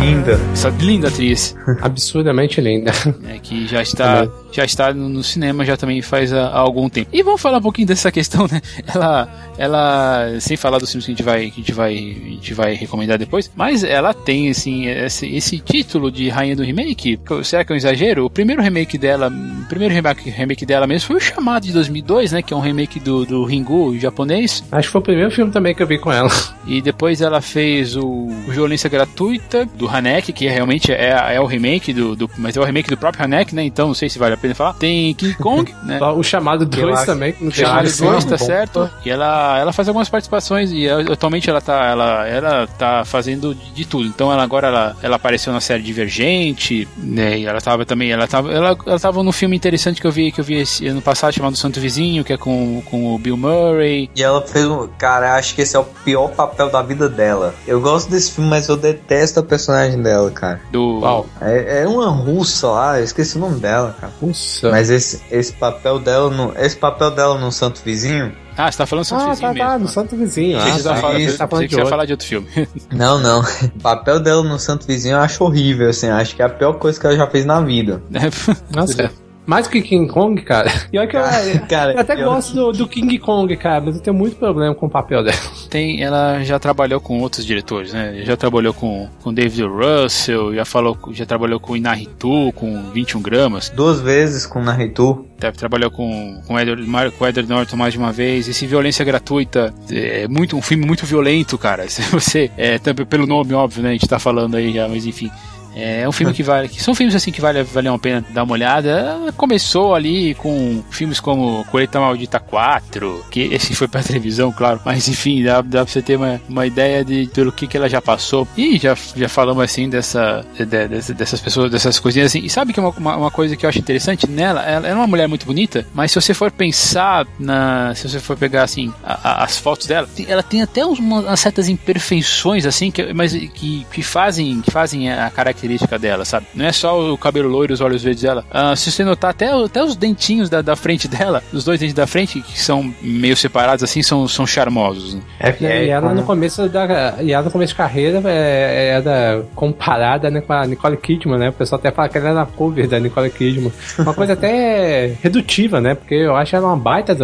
Linda. Essa linda atriz. Absurdamente linda. É, que já está, já está no cinema já também faz há, há, algum tempo. E vamos falar um pouquinho dessa questão, né? Ela, ela sem falar dos filmes que a gente vai, que a gente vai, a gente vai recomendar depois, mas ela tem assim esse, esse título de rainha do remake. Será que é um exagero? O primeiro remake dela, o primeiro remake, remake dela mesmo foi o chamado de 2002, né? Que é um remake do, do Ringu japonês. Acho que foi o primeiro filme também que eu vi com ela. E depois ela fez o, o Violência Gratuita do Hanek, que realmente é, é o remake do, do, mas é o remake do próprio Hanek, né? Então não sei se vale a pena falar. Tem King Kong, né? o chamado 2 também. O chamado 2, tá certo. E ela, ela faz algumas participações e atualmente ela tá, ela, ela tá fazendo de, de tudo. Então ela agora ela, ela apareceu na série Divergente, né? E ela tava também, ela tava, ela, ela tava num filme interessante que eu vi que eu vi esse ano passado chamado Santo Vizinho, que é com, com o Bill Murray. E ela fez um, cara, acho que esse é o pior papel da vida dela. Eu gosto desse filme, mas eu detesto a personagem dela, cara. Do Uau. É, é uma russa lá, eu esqueci o nome dela, cara. Russa. Mas esse, esse papel dela no, esse papel dela no Santo Vizinho ah, você tá falando do Santo ah, Vizinho tá, mesmo. Tá, no Santo Vizinho. Ah, você tá, fala, isso, tá falando de você falar de outro filme. Não, não. O papel dela no Santo Vizinho eu acho horrível, assim. Acho que é a pior coisa que ela já fez na vida. Nossa. Mais que King Kong, cara. E olha que eu, cara, eu até eu... gosto do, do, King Kong, cara, mas eu tenho muito problema com o papel dela. tem, ela já trabalhou com outros diretores, né? Já trabalhou com, com David Russell, já falou, já trabalhou com Inaritu, com 21 gramas. Duas vezes com Inaritu. Trabalhou com, com, Edward, com Edward Norton mais de uma vez. Esse Violência Gratuita é muito, um filme muito violento, cara. Se você, é, também pelo nome, óbvio, né? A gente tá falando aí já, mas enfim. É um filme que vale. Que são filmes assim que vale, vale a pena dar uma olhada. Começou ali com filmes como Colheita Maldita 4, que esse foi pra televisão, claro. Mas enfim, dá, dá pra você ter uma, uma ideia de pelo que, que ela já passou. E já, já falamos assim dessa, de, de, dessas pessoas, dessas coisinhas assim. E sabe que uma, uma, uma, coisa que eu acho interessante nela, ela é uma mulher muito bonita, mas se você for pensar na. Se você for pegar assim a, a, as fotos dela, ela tem até umas certas imperfeições assim, que, mas que, que fazem, que fazem a característica característica dela, sabe? Não é só o cabelo loiro e os olhos verdes dela. Uh, se você notar, até, até os dentinhos da, da frente dela, os dois dentes da frente, que são meio separados assim, são, são charmosos. Né? É, é, e ela no começo da. E ela no começo de carreira é, era comparada né, com a Nicole Kidman, né? O pessoal até fala que ela era cover da Nicole Kidman. Uma coisa até redutiva, né? Porque eu acho ela uma baita,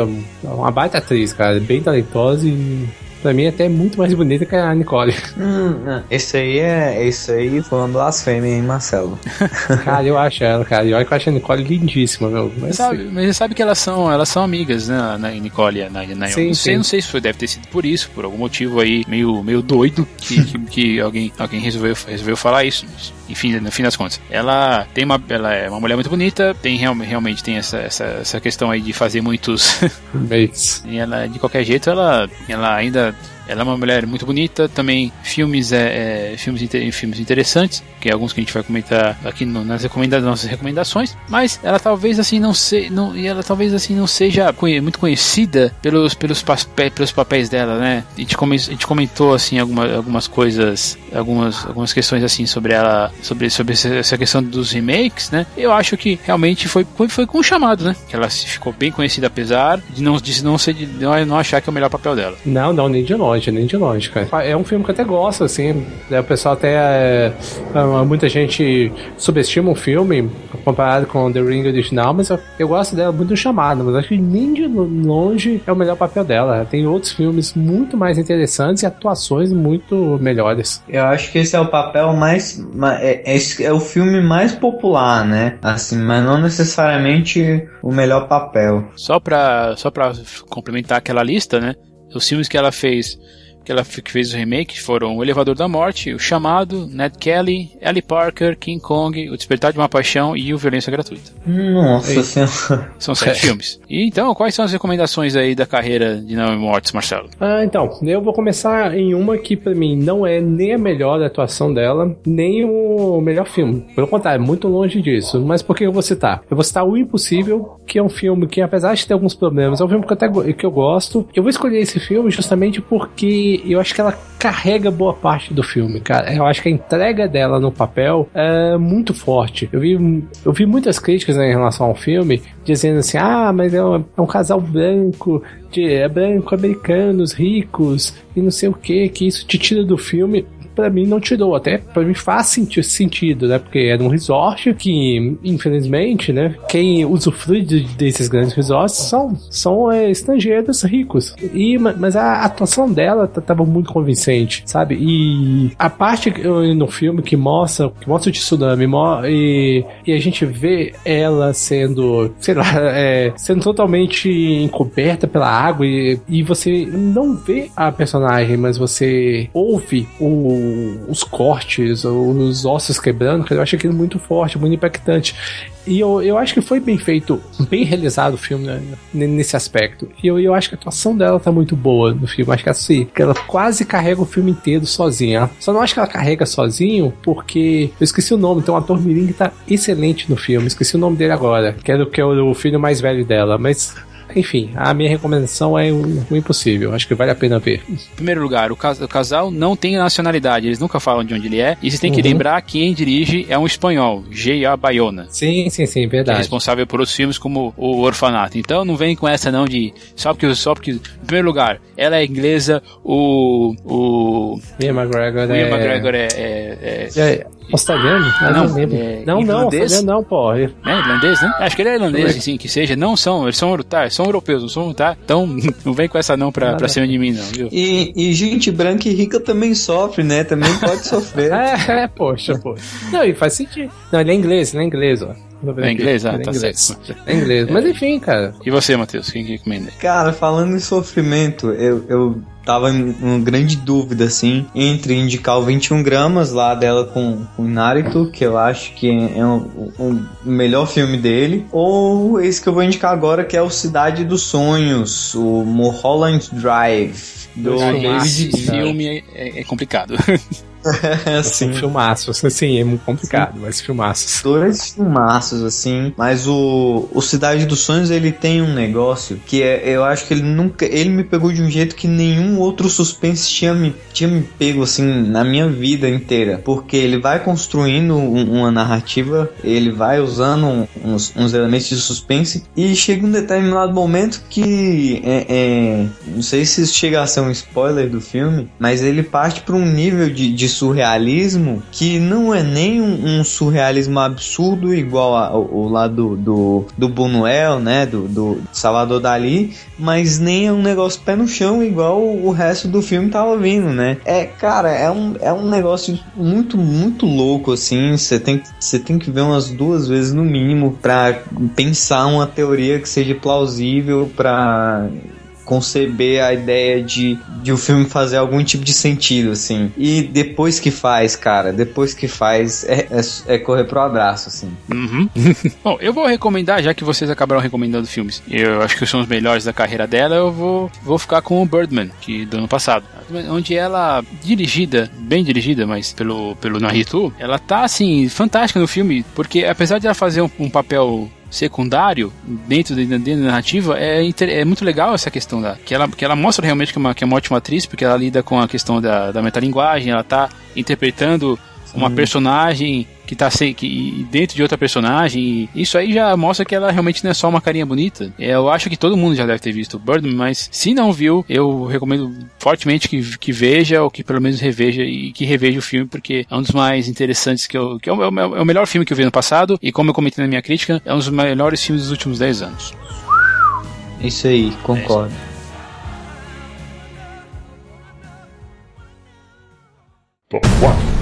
uma baita atriz, cara, bem talentosa e Pra mim, até é muito mais bonita que a Nicole. Hum, esse aí é. Esse aí foi uma blasfêmia, hein, Marcelo? cara, eu acho ela, cara. E olha que eu acho a Nicole lindíssima, meu. Mas, sabe, mas você sabe que elas são, elas são amigas, né? A Nicole e a Naomi. Sim, não, sei, não sei se foi, deve ter sido por isso, por algum motivo aí meio, meio doido que, que, que alguém, alguém resolveu, resolveu falar isso. Enfim, no fim das contas. Ela tem uma. Ela é uma mulher muito bonita, tem real, realmente tem essa, essa, essa questão aí de fazer muitos. e ela, de qualquer jeito, ela, ela ainda ela é uma mulher muito bonita, também filmes, é, é filmes, filmes interessantes, que é alguns que a gente vai comentar aqui no, nas recomenda nossas recomendações, mas ela talvez assim não seja, não, e ela talvez assim não seja muito conhecida pelos, pelos, pelos papéis dela, né? A gente, come, a gente comentou assim alguma, algumas coisas, algumas, algumas questões assim sobre ela, sobre, sobre essa questão dos remakes, né? Eu acho que realmente foi, foi com o chamado, né? Que ela ficou bem conhecida apesar de não, de não ser de não, não achar que é o melhor papel dela. Não, não, nem de longe, nem de longe, cara. É um filme que eu até gosto, assim. Né? O pessoal até. É, é, muita gente subestima o filme comparado com The Ring original, mas eu, eu gosto dela muito do chamado, mas acho que nem de longe é o melhor papel dela. Tem outros filmes muito mais interessantes e atuações muito melhores. Eu acho que esse é o papel mais. É, é, é o filme mais popular, né? Assim, mas não necessariamente o melhor papel. Só pra, só pra complementar aquela lista, né? Os filmes que ela fez que ela fez o remake foram O Elevador da Morte, O Chamado, Ned Kelly, Ellie Parker, King Kong, O Despertar de uma Paixão e O Violência Gratuita. Nossa Senhora. São sete é. filmes. E então, quais são as recomendações aí da carreira de Naomi Mortes, Marcelo? Ah, então, eu vou começar em uma que para mim não é nem a melhor atuação dela, nem o melhor filme. Pelo contrário, muito longe disso. Mas por que eu vou citar? Eu vou citar O Impossível, que é um filme que, apesar de ter alguns problemas, é um filme que eu, até, que eu gosto. Eu vou escolher esse filme justamente porque eu acho que ela carrega boa parte do filme, cara. Eu acho que a entrega dela no papel é muito forte. Eu vi, eu vi muitas críticas né, em relação ao filme, dizendo assim: ah, mas é um, é um casal branco, de, é branco, americanos, ricos, e não sei o que, que isso te tira do filme para mim não tirou. Até para mim faz sentido, né? Porque era um resort que, infelizmente, né? Quem usufrui desses grandes resorts são, são é, estrangeiros ricos. E, mas a atuação dela tava muito convincente, sabe? E a parte no filme que mostra, que mostra o tsunami e, e a gente vê ela sendo, sei lá, é, sendo totalmente encoberta pela água e, e você não vê a personagem, mas você ouve o os cortes, os ossos quebrando, eu acho aquilo muito forte, muito impactante. E eu, eu acho que foi bem feito, bem realizado o filme né, nesse aspecto. E eu, eu acho que a atuação dela tá muito boa no filme. Acho que assim, que ela quase carrega o filme inteiro sozinha. Só não acho que ela carrega sozinho, porque eu esqueci o nome. Tem um ator mirim que tá excelente no filme. Esqueci o nome dele agora, que é, que é o filho mais velho dela. Mas enfim, a minha recomendação é o, o impossível. Acho que vale a pena ver. Em primeiro lugar, o, cas o, casal não tem nacionalidade, eles nunca falam de onde ele é. E você tem que uhum. lembrar que quem dirige é um espanhol, J.A. Bayona. Sim, sim, sim, verdade. Que é responsável por outros filmes como O Orfanato. Então não vem com essa não de só porque, só porque em primeiro lugar, ela é inglesa, o. o Ian McGregor, Ian é... McGregor é, é, é, é Australiano? Ah, não, não lembro. É, não, não, australiano não, pô. É irlandês, né? Acho que ele é irlandês, assim, que seja. Não são, eles são, tá, são europeus, não são, tá? Então, não vem com essa não pra, pra cima de mim, não, viu? E, e gente branca e rica também sofre, né? Também pode sofrer. é, é, poxa, poxa. Não, e faz sentido. Não, ele é inglês, ele é inglês, ó. É inglês? Ah, é tá inglês. certo. É inglês. Mas enfim, cara. E você, Matheus? Quem que recomenda? Cara, falando em sofrimento, eu, eu tava em uma grande dúvida, assim, entre indicar o 21 gramas lá dela com, o Naruto, que eu acho que é o um, um melhor filme dele, ou esse que eu vou indicar agora, que é o Cidade dos Sonhos, o Mulholland Drive. Do David filme é, é complicado. assim, filmaços, assim, é muito complicado, Sim. mas filmaços. Dois filmaços, assim, mas o, o Cidade dos Sonhos, ele tem um negócio que é, eu acho que ele nunca, ele me pegou de um jeito que nenhum outro suspense tinha me, tinha me pego, assim, na minha vida inteira, porque ele vai construindo um, uma narrativa, ele vai usando uns, uns, elementos de suspense e chega um determinado momento que, é, é, não sei se isso chega a ser um spoiler do filme, mas ele parte para um nível de, de surrealismo que não é nem um, um surrealismo absurdo igual ao, lado do, do Buñuel, né, do, do Salvador Dali, mas nem é um negócio pé no chão igual o resto do filme tava vindo, né? É, cara, é um, é um negócio muito, muito louco, assim, você tem, tem que ver umas duas vezes no mínimo para pensar uma teoria que seja plausível para conceber a ideia de, de o filme fazer algum tipo de sentido, assim. E depois que faz, cara, depois que faz, é, é, é correr pro abraço, assim. Uhum. Bom, eu vou recomendar, já que vocês acabaram recomendando filmes, eu acho que são os melhores da carreira dela, eu vou, vou ficar com o Birdman, que do ano passado. Onde ela, dirigida, bem dirigida, mas pelo, pelo Narito, ela tá, assim, fantástica no filme, porque apesar de ela fazer um, um papel secundário dentro da, narrativa é, é muito legal essa questão da que ela, que ela mostra realmente que é, uma, que é uma ótima atriz porque ela lida com a questão da, da metalinguagem ela está interpretando uma personagem que tá sem, que, dentro de outra personagem. isso aí já mostra que ela realmente não é só uma carinha bonita. Eu acho que todo mundo já deve ter visto Birdman, mas se não viu, eu recomendo fortemente que, que veja, ou que pelo menos reveja e que reveja o filme, porque é um dos mais interessantes que eu. que é o, é o melhor filme que eu vi no passado, e como eu comentei na minha crítica, é um dos melhores filmes dos últimos 10 anos. Isso aí, concordo. Top 4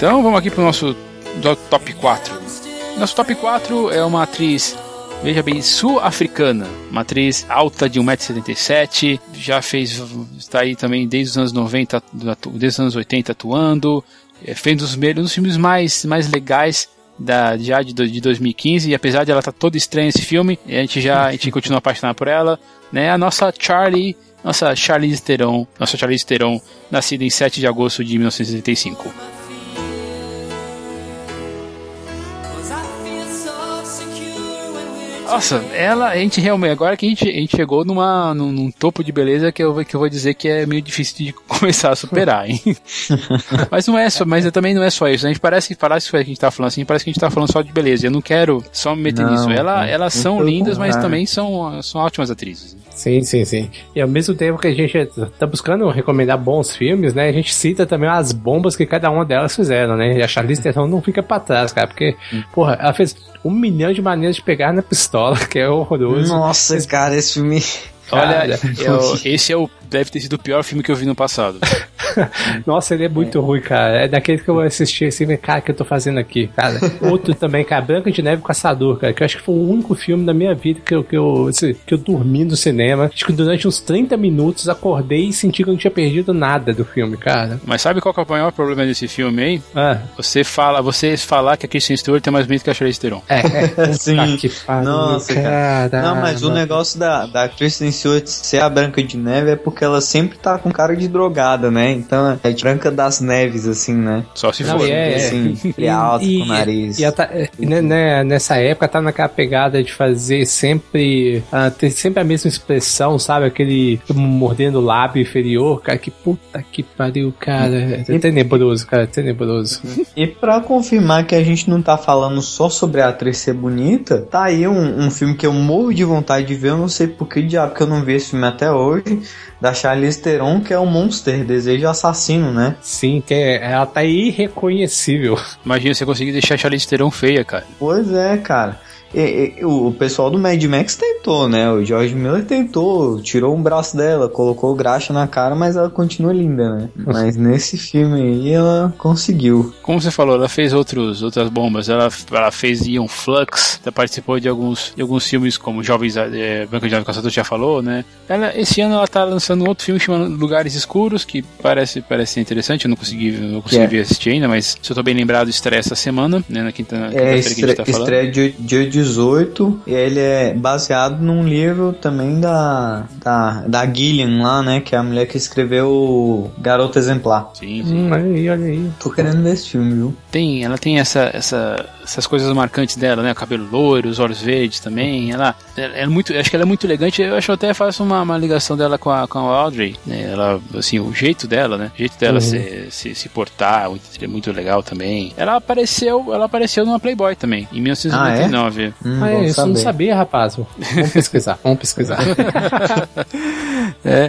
Então vamos aqui para o nosso top 4. Nosso top 4 é uma atriz, veja bem, sul-africana, uma atriz alta de 1,77m, já fez, está aí também desde os anos 90, desde os anos 80 atuando, é, fez um dos, filmes mais, mais legais da, já de, de 2015, e apesar de ela estar tá toda estranha esse filme, a gente já a gente continua apaixonado por ela, né? A nossa Charlie, nossa Charlize Theron, nossa Charlize Theron, nascida em 7 de agosto de 1975. Nossa, ela, a gente realmente, agora que a gente, a gente chegou numa, num, num, topo de beleza que eu, que eu vou dizer que é meio difícil de começar a superar, hein? mas não é só, mas também não é só isso. A gente parece que parece que a gente tá falando assim, parece que a gente tá falando só de beleza. Eu não quero só me meter não, nisso. Ela, elas são lindas, mas também são, são ótimas atrizes. Sim, sim, sim. E ao mesmo tempo que a gente tá buscando recomendar bons filmes, né? A gente cita também as bombas que cada uma delas fizeram, né? E a Charlize Theron não fica pra trás, cara, porque, hum. porra, ela fez um milhão de maneiras de pegar na pistola, que é horroroso. Nossa, cara, esse filme. Olha, eu, esse é o deve ter sido o pior filme que eu vi no passado. Nossa, ele é muito é. ruim, cara. É daquele que eu assisti assim, cara, que eu tô fazendo aqui, cara. Outro também, cara, Branca de Neve Caçador, cara, que eu acho que foi o único filme da minha vida que eu, que eu, assim, que eu dormi no cinema. Acho que durante uns 30 minutos acordei e senti que eu não tinha perdido nada do filme, cara. Mas sabe qual é o maior problema desse filme, hein? Ah. Você fala, você falar que a Kristen Stewart tem mais medo que a Charlize Theron. É, é. Sim. Que pariu, Nossa, cara. Não, mas o negócio da, da Kristen Stewart ser a Branca de Neve é porque porque ela sempre tá com cara de drogada, né? Então é Branca das Neves, assim, né? Só se for. É, assim, e, alto e, com o nariz. E, e, né, nessa época tá naquela pegada de fazer sempre, uh, ter sempre a mesma expressão, sabe? Aquele mordendo o lábio inferior, cara, que puta que pariu, cara. É tenebroso, cara, é tenebroso. E pra confirmar que a gente não tá falando só sobre a atriz ser bonita, tá aí um, um filme que eu morro de vontade de ver, eu não sei por que diabo que eu não vi esse filme até hoje, da Charlize Theron, que é o Monster, Desejo Assassino, né? Sim, que é, ela tá irreconhecível. Imagina você conseguir deixar a Charlize Theron feia, cara. Pois é, cara. O pessoal do Mad Max tentou, né? O George Miller tentou, tirou um braço dela, colocou graxa na cara, mas ela continua linda, né? Mas nesse filme aí ela conseguiu. Como você falou, ela fez outros, outras bombas. Ela, ela fez Ion Flux, ela participou de alguns, de alguns filmes como Jovens é, Branca de Neve Caçador já falou, né? Ela, esse ano ela tá lançando um outro filme chamado Lugares Escuros, que parece, parece interessante. Eu não consegui, não consegui yeah. assistir ainda, mas se eu tô bem lembrado, estreia essa semana, né? Na quinta, quinta é, estre, que a gente tá falando. Estreia de, de 18 e ele é baseado num livro também da, da, da Gillian lá, né? Que é a mulher que escreveu Garota Exemplar. Sim, sim. Hum, olha aí, olha aí. Tô querendo ver esse filme, viu? Tem, ela tem essa, essa, essas coisas marcantes dela, né? O cabelo loiro, os olhos verdes também. Ela, ela é muito, acho que ela é muito elegante. Eu acho que até faço uma, uma ligação dela com a, com a Audrey, né? Ela, assim, o jeito dela, né? O jeito dela uhum. se, se, se portar, é muito legal também. Ela apareceu, ela apareceu numa Playboy também, em 1999. Ah, é? Hum, ah, é, isso não sabia, rapaz. Vamos pesquisar, vamos pesquisar. é,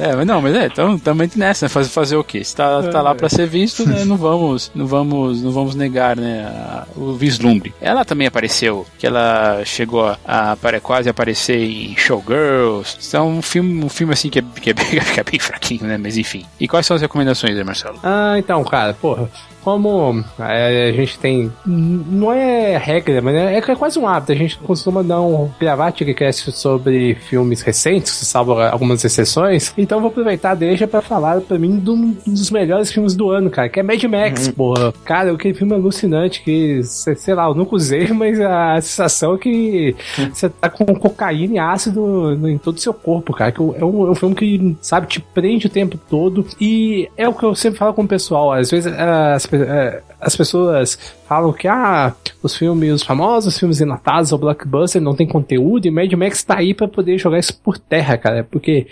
é, mas não, mas é, então também nessa, né? fazer, fazer o quê? Se tá, tá lá para ser visto, né? Não vamos, não vamos, não vamos negar, né? A, o vislumbre. Ela também apareceu, que ela chegou a, a, a quase aparecer em Showgirls. Então, um filme, um filme assim que é, que é, bem, que é bem fraquinho, né? Mas enfim. E quais são as recomendações aí, Marcelo? Ah, então, cara, porra, como é, a gente tem. Não é regra, mas é, é quase um hábito. A gente costuma um gravar TireCast sobre filmes recentes, salvo algumas exceções. Então vou aproveitar deixa para falar para mim de um dos melhores filmes do ano, cara, que é Mad Max, uhum. porra. Cara, aquele filme é alucinante que, sei lá, eu nunca usei, mas a sensação é que você tá com cocaína e ácido em todo o seu corpo, cara. Que é um, é um filme que, sabe, te prende o tempo todo. E é o que eu sempre falo com o pessoal. Às vezes as é, as pessoas falam que ah, os filmes, os famosos filmes enlatados ou blockbuster não tem conteúdo e Mad Max tá aí para poder jogar isso por terra, cara, porque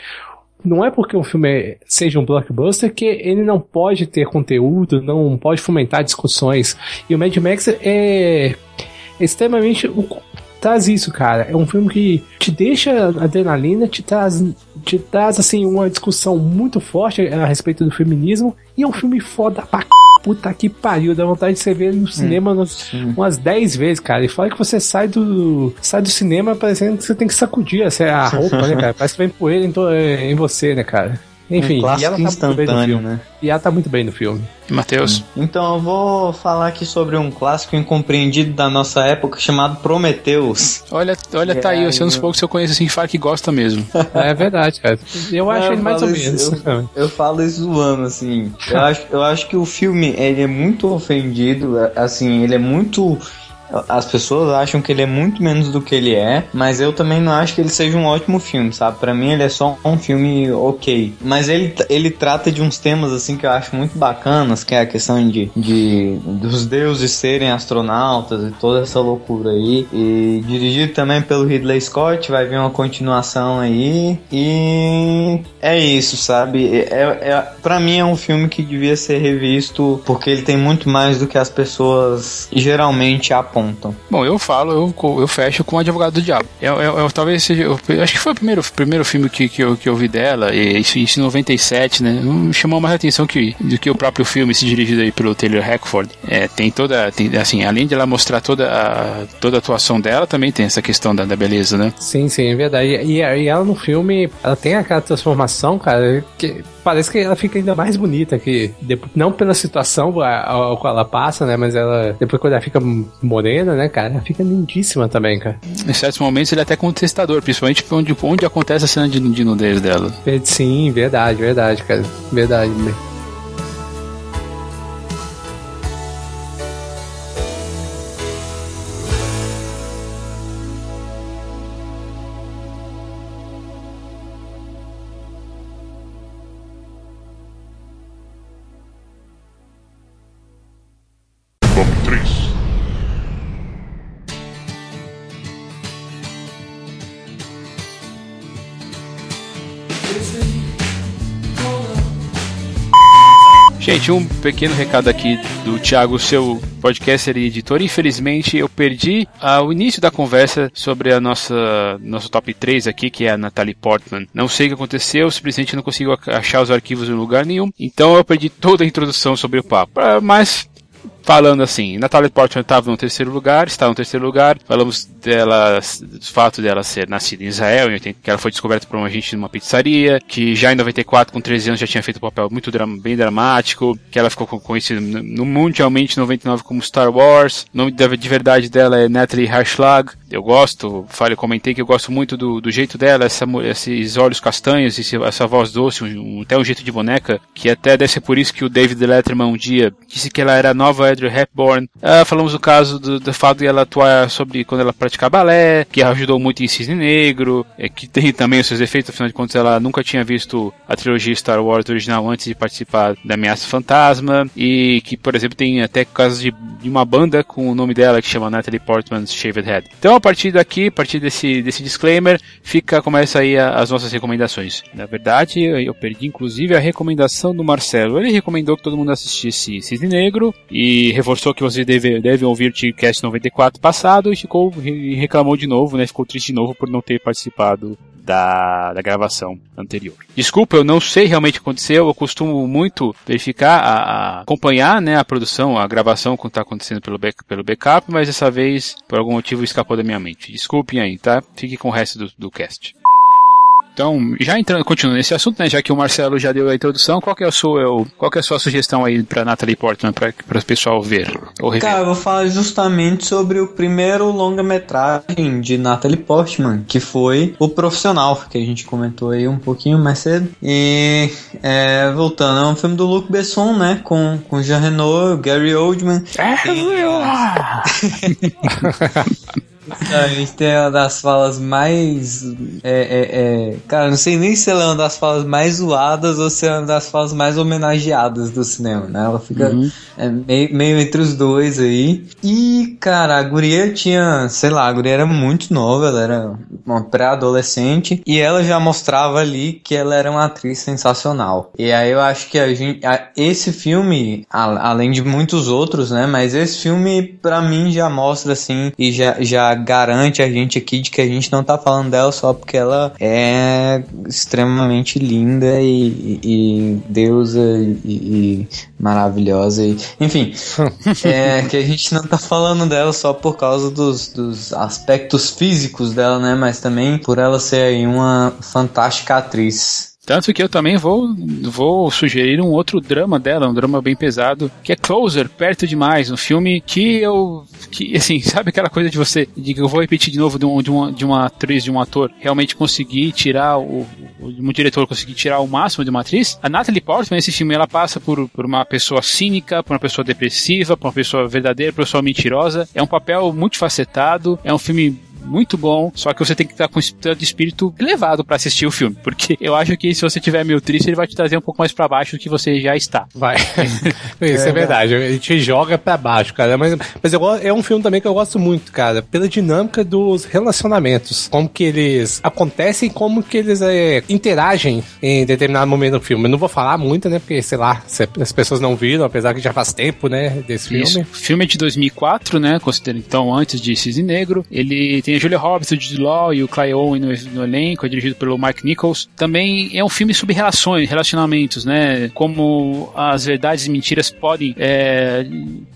não é porque um filme seja um blockbuster que ele não pode ter conteúdo, não pode fomentar discussões. E o Mad Max é extremamente traz isso, cara. É um filme que te deixa adrenalina, te traz, te traz assim uma discussão muito forte a respeito do feminismo e é um filme foda pra c puta que pariu, dá vontade de você ver no cinema hum, umas 10 vezes, cara. E fala que você sai do sai do cinema parecendo que você tem que sacudir assim, a roupa, né, cara? Parece que vem poeira em, em você, né, cara? Enfim, um e ela tá instantâneo, né? E ela tá muito bem no filme. E Matheus? Então eu vou falar aqui sobre um clássico incompreendido da nossa época chamado Prometheus. Olha, olha, tá aí, você é um dos poucos que eu conheço assim que fala que gosta mesmo. é verdade, cara. Eu acho é, ele mais ou menos. Eu, eu, falo isso zoando, assim. Eu acho, eu acho que o filme ele é muito ofendido, assim, ele é muito as pessoas acham que ele é muito menos do que ele é, mas eu também não acho que ele seja um ótimo filme, sabe? Para mim ele é só um filme ok. Mas ele, ele trata de uns temas assim que eu acho muito bacanas, que é a questão de, de dos deuses serem astronautas e toda essa loucura aí. E dirigido também pelo Ridley Scott, vai vir uma continuação aí. E é isso, sabe? É, é, para mim é um filme que devia ser revisto porque ele tem muito mais do que as pessoas geralmente apontam contam? Bom, eu falo, eu, eu fecho com o Advogado do Diabo. Eu, eu, eu talvez seja. Eu, acho que foi o primeiro, primeiro filme que, que, eu, que eu vi dela, e isso, isso em 97, né? Não chamou mais atenção que, do que o próprio filme, se dirigido aí pelo Taylor Hackford. É, tem toda. Tem, assim, além de ela mostrar toda a, toda a atuação dela, também tem essa questão da, da beleza, né? Sim, sim, é verdade. E, e ela no filme, ela tem aquela transformação, cara, que parece que ela fica ainda mais bonita que depois, não pela situação a, a, qual ela passa, né, mas ela depois quando ela fica morena, né, cara, ela fica lindíssima também, cara. Em certos momentos ele é até contestador, principalmente onde, onde acontece a cena de, de nudez dela. Sim, verdade, verdade, cara, verdade. atriz. Gente, um pequeno recado aqui do Thiago, seu podcaster e editor. Infelizmente, eu perdi ah, o início da conversa sobre a nossa nosso top 3 aqui, que é a Natalie Portman. Não sei o que aconteceu, simplesmente não consigo achar os arquivos em lugar nenhum. Então eu perdi toda a introdução sobre o papo. Ah, mas falando assim, Natalie Portman estava no terceiro lugar, está no terceiro lugar, falamos dela, do fato dela ser nascida em Israel, em 80, que ela foi descoberta por um agente numa pizzaria, que já em 94, com 13 anos, já tinha feito um papel muito bem dramático, que ela ficou conhecida no, mundialmente em 99 como Star Wars, o nome de verdade dela é Natalie Harshlag, eu gosto, falei, comentei que eu gosto muito do, do jeito dela, essa, esses olhos castanhos, esse, essa voz doce, um, até um jeito de boneca, que até deve ser por isso que o David Letterman um dia disse que ela era nova Audrey Hepburn. Ah, falamos do caso do, do fato de ela atuar sobre quando ela praticava balé, que ajudou muito em Cisne Negro, é, que tem também os seus efeitos, afinal de contas ela nunca tinha visto a trilogia Star Wars original antes de participar da Ameaça Fantasma, e que, por exemplo, tem até casos de, de uma banda com o nome dela que chama Natalie Portman's Shaved Head. Então, partir daqui, a partir desse, desse disclaimer, fica, começa aí a, as nossas recomendações. Na verdade, eu, eu, perdi inclusive a recomendação do Marcelo. Ele recomendou que todo mundo assistisse Cisne Negro e reforçou que vocês devem deve ouvir o Tigcast 94 passado e ficou e reclamou de novo, né? Ficou triste de novo por não ter participado da, da gravação anterior. Desculpa, eu não sei realmente o que aconteceu, eu costumo muito verificar, a, a acompanhar né, a produção, a gravação quando está acontecendo pelo, back, pelo backup, mas dessa vez, por algum motivo, escapou da minha mente. Desculpem aí, tá? Fique com o resto do, do cast. Então, já entrando, continuando nesse assunto, né, já que o Marcelo já deu a introdução, qual que é a sua, qual que é a sua sugestão aí para Natalie Portman para o pessoal ver ou rever? Cara, eu vou falar justamente sobre o primeiro longa-metragem de Natalie Portman, que foi O Profissional, que a gente comentou aí um pouquinho mais cedo. E é, voltando, é um filme do Luc Besson, né, com com Jean Reno, Gary Oldman. É, e, A gente tem uma das falas mais. É, é, é, cara, não sei nem se ela é uma das falas mais zoadas ou se é uma das falas mais homenageadas do cinema, né? Ela fica uhum. é, meio, meio, entre os dois aí. E, cara, a guria tinha, sei lá, a guria era muito nova, ela era uma pré-adolescente e ela já mostrava ali que ela era uma atriz sensacional. E aí eu acho que a gente. A, esse filme, a, além de muitos outros, né? Mas esse filme, pra mim, já mostra assim e já. já garante a gente aqui de que a gente não tá falando dela só porque ela é extremamente linda e, e deusa e, e, maravilhosa. E, enfim, é que a gente não tá falando dela só por causa dos, dos aspectos físicos dela, né? Mas também por ela ser aí uma fantástica atriz. Tanto que eu também vou, vou sugerir um outro drama dela, um drama bem pesado, que é Closer, Perto Demais, um filme que eu. que, assim, sabe aquela coisa de você. De, eu vou repetir de novo de, um, de, uma, de uma atriz, de um ator, realmente conseguir tirar o. um diretor conseguir tirar o máximo de uma atriz? A Natalie Portman, nesse filme, ela passa por, por uma pessoa cínica, por uma pessoa depressiva, por uma pessoa verdadeira, por uma pessoa mentirosa. É um papel multifacetado, é um filme muito bom, só que você tem que estar com o estado de espírito elevado para assistir o filme, porque eu acho que se você tiver meio triste, ele vai te trazer um pouco mais para baixo do que você já está. Vai. Isso é, é verdade. A gente joga para baixo, cara. Mas, mas eu, é um filme também que eu gosto muito, cara, pela dinâmica dos relacionamentos, como que eles acontecem, como que eles é, interagem em determinado momento do filme. Eu não vou falar muito, né, porque sei lá, as pessoas não viram, apesar que já faz tempo, né, desse filme. Isso. O filme é de 2004, né, considerando então antes de Cisne Negro. Ele tem tem a Julia Roberts, o Jude Law e o Clay Owen no, no, elenco, é dirigido pelo Mike Nichols. Também é um filme sobre relações, relacionamentos, né? Como as verdades e mentiras podem, é,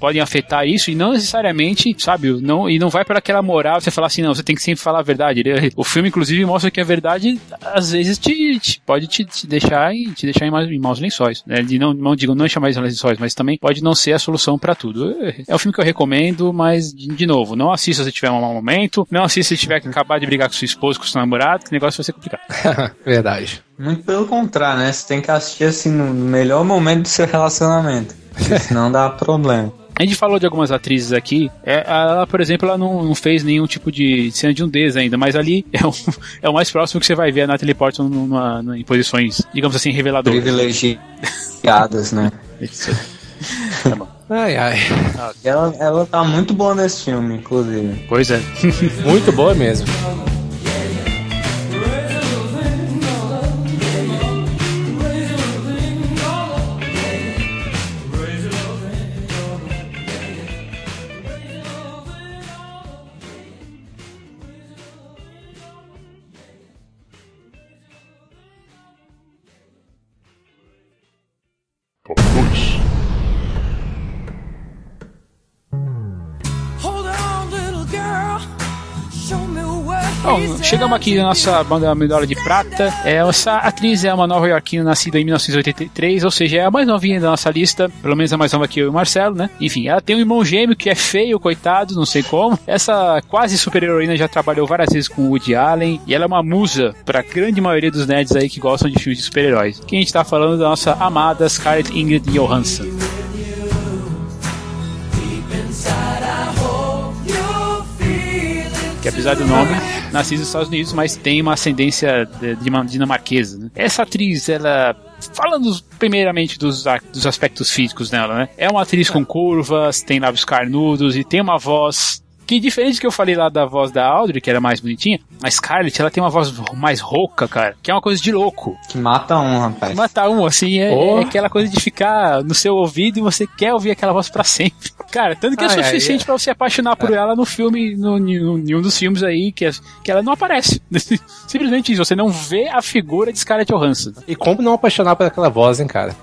podem afetar isso e não necessariamente, sabe? Não, e não vai para aquela moral você falar assim, não, você tem que sempre falar a verdade. O filme, inclusive, mostra que a verdade às vezes te, te pode te, te, deixar em, te deixar em, maus, lençóis. Né? De não, não digo não chamar de lençóis, mas também pode não ser a solução para tudo. É um filme que eu recomendo, mas de, de novo, não assista se tiver um mau momento, não assista se tiver que acabar de brigar com sua esposa, com seu namorado, que o negócio vai ser complicado. Verdade. Muito pelo contrário, né? Você tem que assistir assim no melhor momento do seu relacionamento. Senão dá problema. A gente falou de algumas atrizes aqui. É, ela, por exemplo, ela não, não, fez nenhum tipo de cena de nudez ainda, mas ali é o, é o mais próximo que você vai ver a Natalie Portman numa, numa, em posições, digamos assim, reveladoras. Privilegiadas, né? Isso. Tá bom. Ai, ai. Ela, ela tá muito boa nesse filme, inclusive. Pois é. muito boa mesmo. Chegamos aqui na nossa banda medalha de prata. É, essa atriz é uma nova iorquina nascida em 1983, ou seja, é a mais novinha da nossa lista, pelo menos a mais nova que eu e o Marcelo, né? Enfim, ela tem um irmão gêmeo que é feio, coitado, não sei como. Essa quase super-heroína já trabalhou várias vezes com o Woody Allen e ela é uma musa para a grande maioria dos nerds aí que gostam de filmes de super-heróis. Quem a gente tá falando da nossa amada Scarlett Ingrid Johansson. que apesar do nome, nascida nos Estados Unidos, mas tem uma ascendência dinamarquesa. Né? Essa atriz, ela falando primeiramente dos, dos aspectos físicos dela, né? É uma atriz com curvas, tem lábios carnudos e tem uma voz que diferente do que eu falei lá da voz da Audrey, que era mais bonitinha, a Scarlett, ela tem uma voz mais rouca, cara, que é uma coisa de louco. Que mata um, rapaz. Que mata um, assim, é, oh. é, aquela coisa de ficar no seu ouvido e você quer ouvir aquela voz para sempre. Cara, tanto que é ai, é suficiente ai, para você apaixonar por ela no filme, no, no, em um dos filmes aí, que, é, que ela não aparece. Simplesmente isso, você não vê a figura de Scarlett Johansson. E como não apaixonar por aquela voz, hein, cara?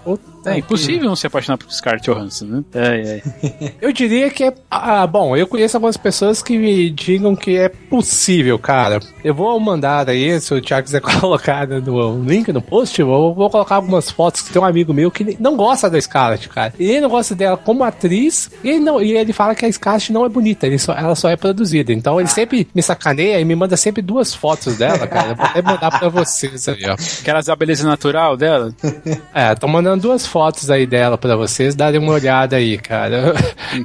É impossível não se apaixonar por Scarlett Johansson, né? É, é. eu diria que é. Ah, bom, eu conheço algumas pessoas que me digam que é possível, cara. Eu vou mandar aí, se o Thiago quiser colocar no link no post, eu vou colocar algumas fotos que tem um amigo meu que não gosta da Scarlett, cara. E ele não gosta dela como atriz, e ele, não, e ele fala que a Scarlett não é bonita, ele só, ela só é produzida. Então ele sempre me sacaneia e me manda sempre duas fotos dela, cara. Eu vou até mandar pra vocês aí, ó. Aquelas da beleza natural dela? É, tô mandando duas fotos aí dela pra vocês darem uma olhada aí, cara.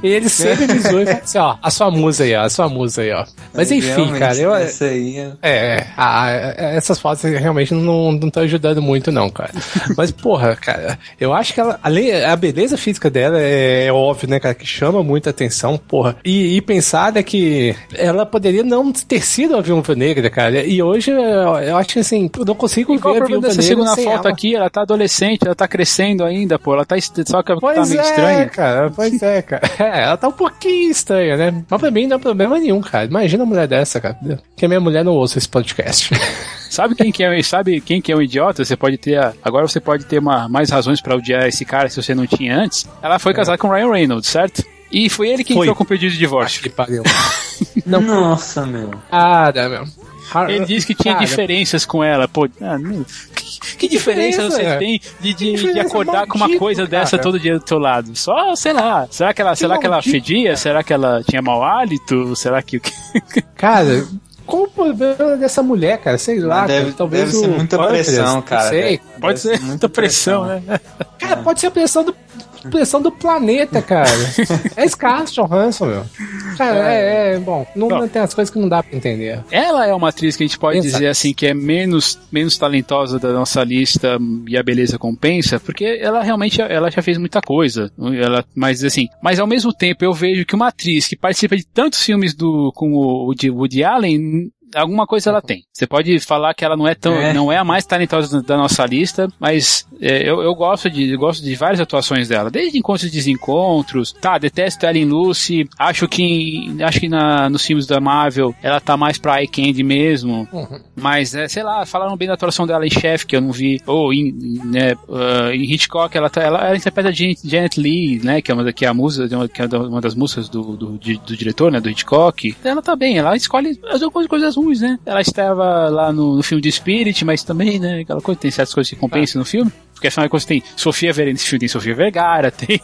E ele sempre me zoa e fala assim, ó, a sua musa aí, ó, a sua musa aí, ó. Mas enfim, cara, eu. Essa aí é, é a, essas fotos realmente não estão ajudando muito, não, cara. Mas, porra, cara, eu acho que ela, além, a beleza física dela é, é óbvio, né, cara, que chama muita atenção, porra. E, e pensar né, que ela poderia não ter sido a Viúva Negra, cara. E hoje eu acho assim, eu não consigo e ver a Viúva Negra. segunda foto ela. aqui, ela tá adolescente, ela tá crescendo ainda ainda, pô. Ela tá, só que ela pois tá meio é, estranha. cara. Pois é, cara. É, ela tá um pouquinho estranha, né? Mas pra mim não é problema nenhum, cara. Imagina uma mulher dessa, cara. Que a minha mulher não ouça esse podcast. Sabe quem que é, sabe quem que é um idiota? Você pode ter, a, agora você pode ter uma, mais razões para odiar esse cara se você não tinha antes. Ela foi é. casada com Ryan Reynolds, certo? E foi ele quem foi. entrou com o pedido de divórcio. que pariu. não, Nossa, meu. Ah, meu. Ele disse que tinha Cara, diferenças com ela. Pô, ah, que, que, diferença, você é. tem de, de, de acordar com uma coisa cara. dessa todo dia do teu lado? Só, sei lá. Será que ela, será que ela fedia? Será que ela tinha mau hálito? Será que. Cara, qual o problema dessa mulher, cara? Sei lá, deve, cara, talvez deve ser muita pressão, cara. Sei, pode ser muita pressão, pressão, né? Cara, pode ser a pressão do pressão do planeta, cara. é Scarlett Johansson, meu. Cara, é, é bom, não, tem as coisas que não dá pra entender. Ela é uma atriz que a gente pode Exato. dizer assim que é menos, menos talentosa da nossa lista e a beleza compensa, porque ela realmente ela já fez muita coisa. Ela, mas assim, mas ao mesmo tempo eu vejo que uma atriz que participa de tantos filmes do com o Woody, Woody Allen alguma coisa ela tem. Você pode falar que ela não é tão, é. não é a mais talentosa da nossa lista, mas é, eu, eu gosto de, eu gosto de várias atuações dela, desde encontros e desencontros. Tá, detesto ela em Lucy. Acho que, acho que na, nos filmes da Marvel ela tá mais pra Eye Candy mesmo. Uhum. Mas, é, sei lá, falaram bem da atuação dela em Chef, que eu não vi. Ou em, né, uh, em Hitchcock, ela, tá, ela, ela interpreta Janet, Janet Lee, né, que é uma, que é a musa, que é uma das músicas do, do, do, do diretor, né, do Hitchcock. Ela tá bem, ela escolhe as coisas ruins, né? Ela estava lá no, no, filme de Spirit, mas também, né? Aquela coisa, tem certas coisas que compensam ah. no filme. Porque afinal de contas tem Sofia Vergara, nesse filme tem Sofia Vergara, tem,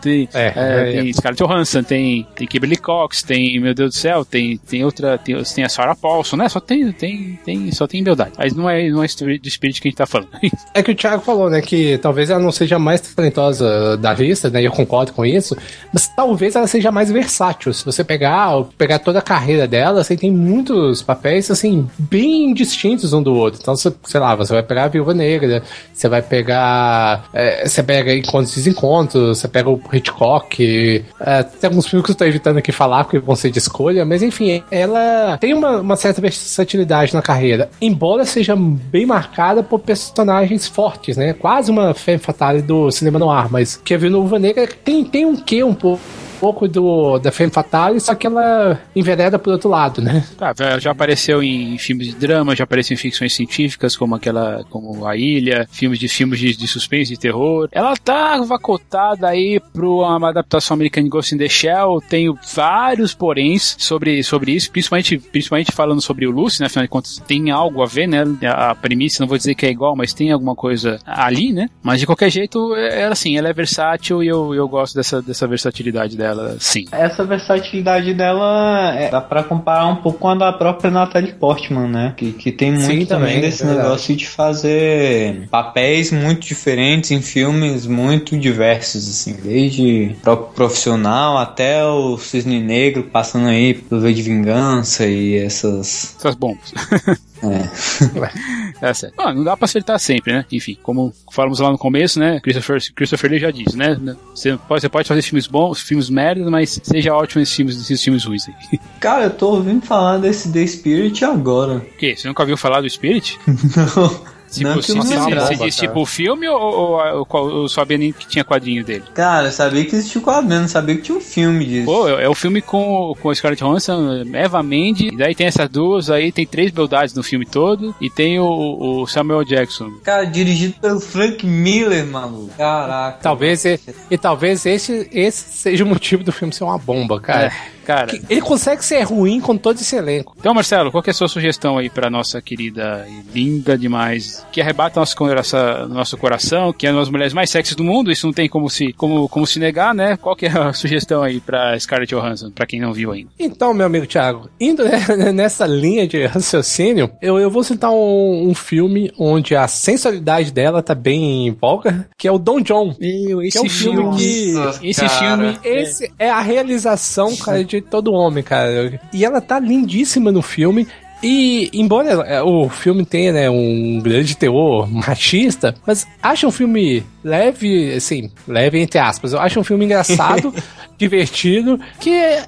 tem, é, é, é, tem Scarlett Johansson, tem, tem Kimberly Cox, tem, meu Deus do céu, tem, tem outra, tem, tem a Sarah Paulson, né? Só tem, tem, tem, só tem beldade. Mas não é, não é do Spirit que a gente tá falando. É que o Thiago falou, né? Que talvez ela não seja mais talentosa da lista, né? Eu concordo com isso. Mas talvez ela seja mais versátil. Se você pegar, pegar toda a carreira dela, você tem muito dois papéis, assim, bem distintos um do outro. Então, você, sei lá, você vai pegar a Viúva Negra, você vai pegar. É, você pega Encontros e Desencontros, você pega o Hitchcock. É, tem alguns filmes que eu tô evitando aqui falar, porque vão ser de escolha, mas enfim, ela tem uma, uma certa versatilidade na carreira, embora seja bem marcada por personagens fortes, né? Quase uma femme fatale do cinema no ar, mas que a Viúva Negra tem, tem um quê um pouco pouco do, da Femme Fatale, só que ela envereda por outro lado, né? Tá, já apareceu em filmes de drama, já apareceu em ficções científicas, como aquela, como A Ilha, filmes de filmes de, de suspense e terror. Ela tá vacotada aí para uma adaptação americana de Ghost in the Shell, tenho vários poréns sobre, sobre isso, principalmente, principalmente falando sobre o Lucy, né? Afinal de contas, tem algo a ver, né? A premissa, não vou dizer que é igual, mas tem alguma coisa ali, né? Mas de qualquer jeito, é, ela assim, ela é versátil e eu, eu gosto dessa, dessa versatilidade dela dela, sim. Essa versatilidade dela é, dá pra comparar um pouco com a da própria Natalie Portman, né? Que, que tem muito sim, também, também desse é negócio de fazer papéis muito diferentes em filmes muito diversos, assim, desde próprio profissional até o Cisne Negro, passando aí pelo V de Vingança e essas. Essas bombas. É. é certo. Ah, não dá pra acertar sempre, né? Enfim, como falamos lá no começo, né? Christopher, Christopher Lee já disse, né? Você pode, você pode fazer filmes bons, filmes merdas, mas seja ótimo nesses filmes, nesses filmes ruins aí. Cara, eu tô ouvindo falar desse The Spirit agora. O quê? Você nunca ouviu falar do Spirit? não. Tipo, não, se, se, bomba, se diz tipo o filme ou, ou, ou, ou sabia nem que tinha quadrinho dele? Cara, eu sabia que existia o quadrinho, não sabia que tinha um filme disso. Pô, é, o filme com, com Scarlett Johansson, Eva Mendes, e daí tem essas duas, aí tem três beldades no filme todo, e tem o, o Samuel Jackson. Cara, dirigido pelo Frank Miller, maluco. Caraca. Talvez, e, e talvez esse, esse seja o motivo do filme ser uma bomba, cara. É cara. Ele consegue ser ruim com todo esse elenco. Então, Marcelo, qual é a sua sugestão aí pra nossa querida e linda demais, que arrebata nosso coração, nosso coração, que é uma das mulheres mais sexys do mundo, isso não tem como se, como, como se negar, né? Qual que é a sugestão aí pra Scarlett Johansson, pra quem não viu ainda? Então, meu amigo Thiago, indo nessa linha de raciocínio, eu, eu vou citar um, um filme onde a sensualidade dela tá bem em voga, que é o Don John. Meu, esse que é um filme, filme que... Nossa, esse cara. filme... Esse é a realização, cara, de todo homem, cara. E ela tá lindíssima no filme. E, embora é, o filme tenha né, um grande teor machista, mas acho um filme leve, assim, leve entre aspas. Eu acho um filme engraçado, divertido, que é,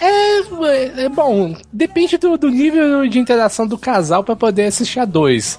é, é, bom, depende do, do, nível de interação do casal para poder assistir a dois.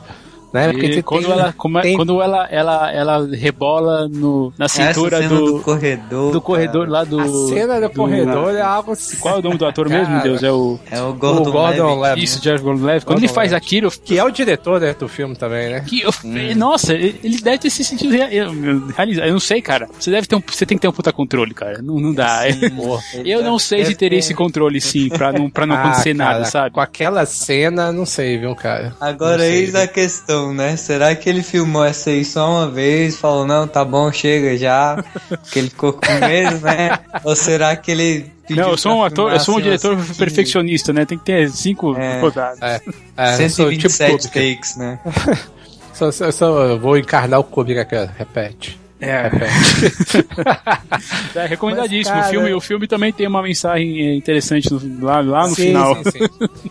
Né? Porque quando, tem, ela, como, é, tem... quando ela, ela, ela rebola no, na cintura do, do corredor. Do corredor lá do. A cena do, do corredor é algo assim. Qual é o nome do ator mesmo, meu Deus? É o. É o Gordon, o Gordon Levitt. Isso, Jeff Gordon Levitt. Quando ele faz aquilo. Que é o diretor né, do filme também, né? Que eu, hum. Nossa, ele deve ter se sentido realizado. Eu não sei, cara. Você deve ter um, você tem que ter um puta controle, cara. Não, não dá. Sim, eu não sei se teria esse controle, sim, pra não, pra não ah, acontecer cara, nada, sabe? Com aquela cena, não sei, viu, cara. Agora, eis a questão, né? Será que ele filmou essa aí só uma vez, falou, não, tá bom, chega já, que ele ficou com medo, né? Ou será que ele não, eu sou um ator, eu sou um diretor perfeccionista, né? Tem que ter cinco é, rodadas. É, é, 127 tipo takes, né? só, só, só vou encarnar o Kubrick aqui, repete. É, é recomendadíssimo. Mas, cara, o, filme, o filme também tem uma mensagem interessante no, lá, lá no sim, final. Sim, sim.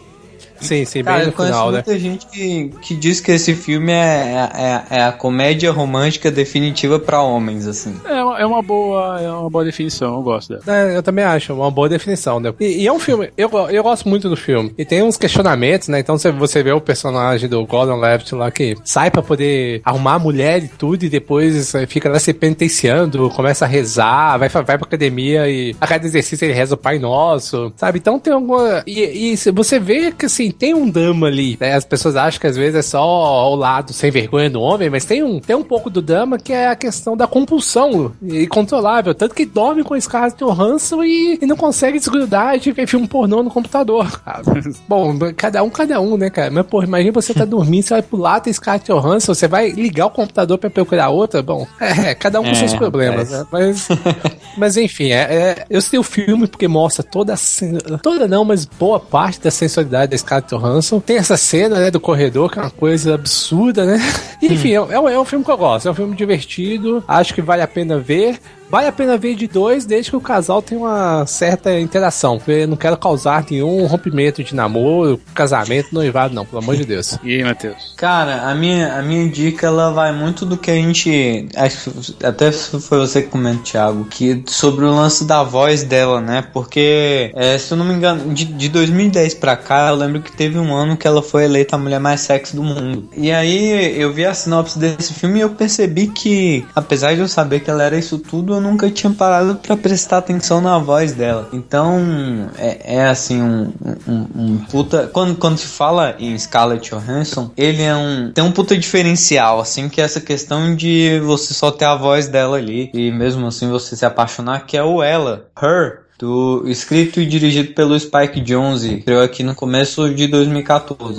Sim, sim, bem Cara, no final, né? muita gente que, que diz que esse filme é, é, é a comédia romântica definitiva para homens, assim. É uma, é uma boa é uma boa definição, eu gosto dela. É, eu também acho, uma boa definição, né? E, e, é um filme, eu, eu gosto muito do filme. E tem uns questionamentos, né? Então você, você vê o personagem do Gordon Levitt lá que sai para poder arrumar a mulher e tudo, e depois fica lá se penitenciando, começa a rezar, vai, vai pra academia e a cada exercício ele reza o Pai Nosso, sabe? Então tem alguma. E, e você vê que assim, tem um drama ali. Né? As pessoas acham que às vezes é só o lado sem vergonha do homem, mas tem um, tem um pouco do drama que é a questão da compulsão incontrolável. Tanto que dorme com Scarlett Johansson e, e não consegue desgrudar de ver filme pornô no computador. Bom, cada um, cada um, né, cara? Mas, porra, imagina você tá dormindo, você vai pular, tem Scarlett Johansson, você vai ligar o computador pra procurar outra. Bom, é, cada um com é, seus problemas, né? Mas, mas enfim, é, é, eu sei o filme porque mostra toda a toda não, mas boa parte da sensualidade da Scarlett Scarlett Johansson. Tem essa cena, né, do corredor, que é uma coisa absurda, né? Enfim, hum. é, é, um filme que eu gosto. É um filme divertido. Acho que vale a pena ver vale a pena ver de dois, desde que o casal tenha uma certa interação. Eu não quero causar nenhum rompimento de namoro, casamento, noivado, não, pelo amor de Deus. E aí, Matheus? Cara, a minha, a minha dica ela vai muito do que a gente. Acho que até foi você que comentou, Thiago, que sobre o lance da voz dela, né? Porque, é, se eu não me engano, de, de 2010 pra cá, eu lembro que teve um ano que ela foi eleita a mulher mais sexy do mundo. E aí eu vi a sinopse desse filme e eu percebi que, apesar de eu saber que ela era isso tudo, nunca tinha parado para prestar atenção na voz dela. Então, é, é assim, um, um, um, puta. Quando, quando se fala em Scarlett Johansson, ele é um. tem um puta diferencial, assim, que é essa questão de você só ter a voz dela ali e mesmo assim você se apaixonar, que é o ela, her do escrito e dirigido pelo Spike Jonze, criou aqui no começo de 2014.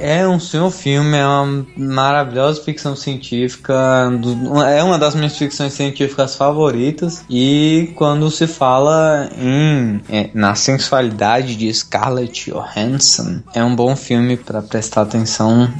É um senhor filme, é uma maravilhosa ficção científica, é uma das minhas ficções científicas favoritas. E quando se fala em é, na sensualidade de Scarlett Johansson, é um bom filme para prestar atenção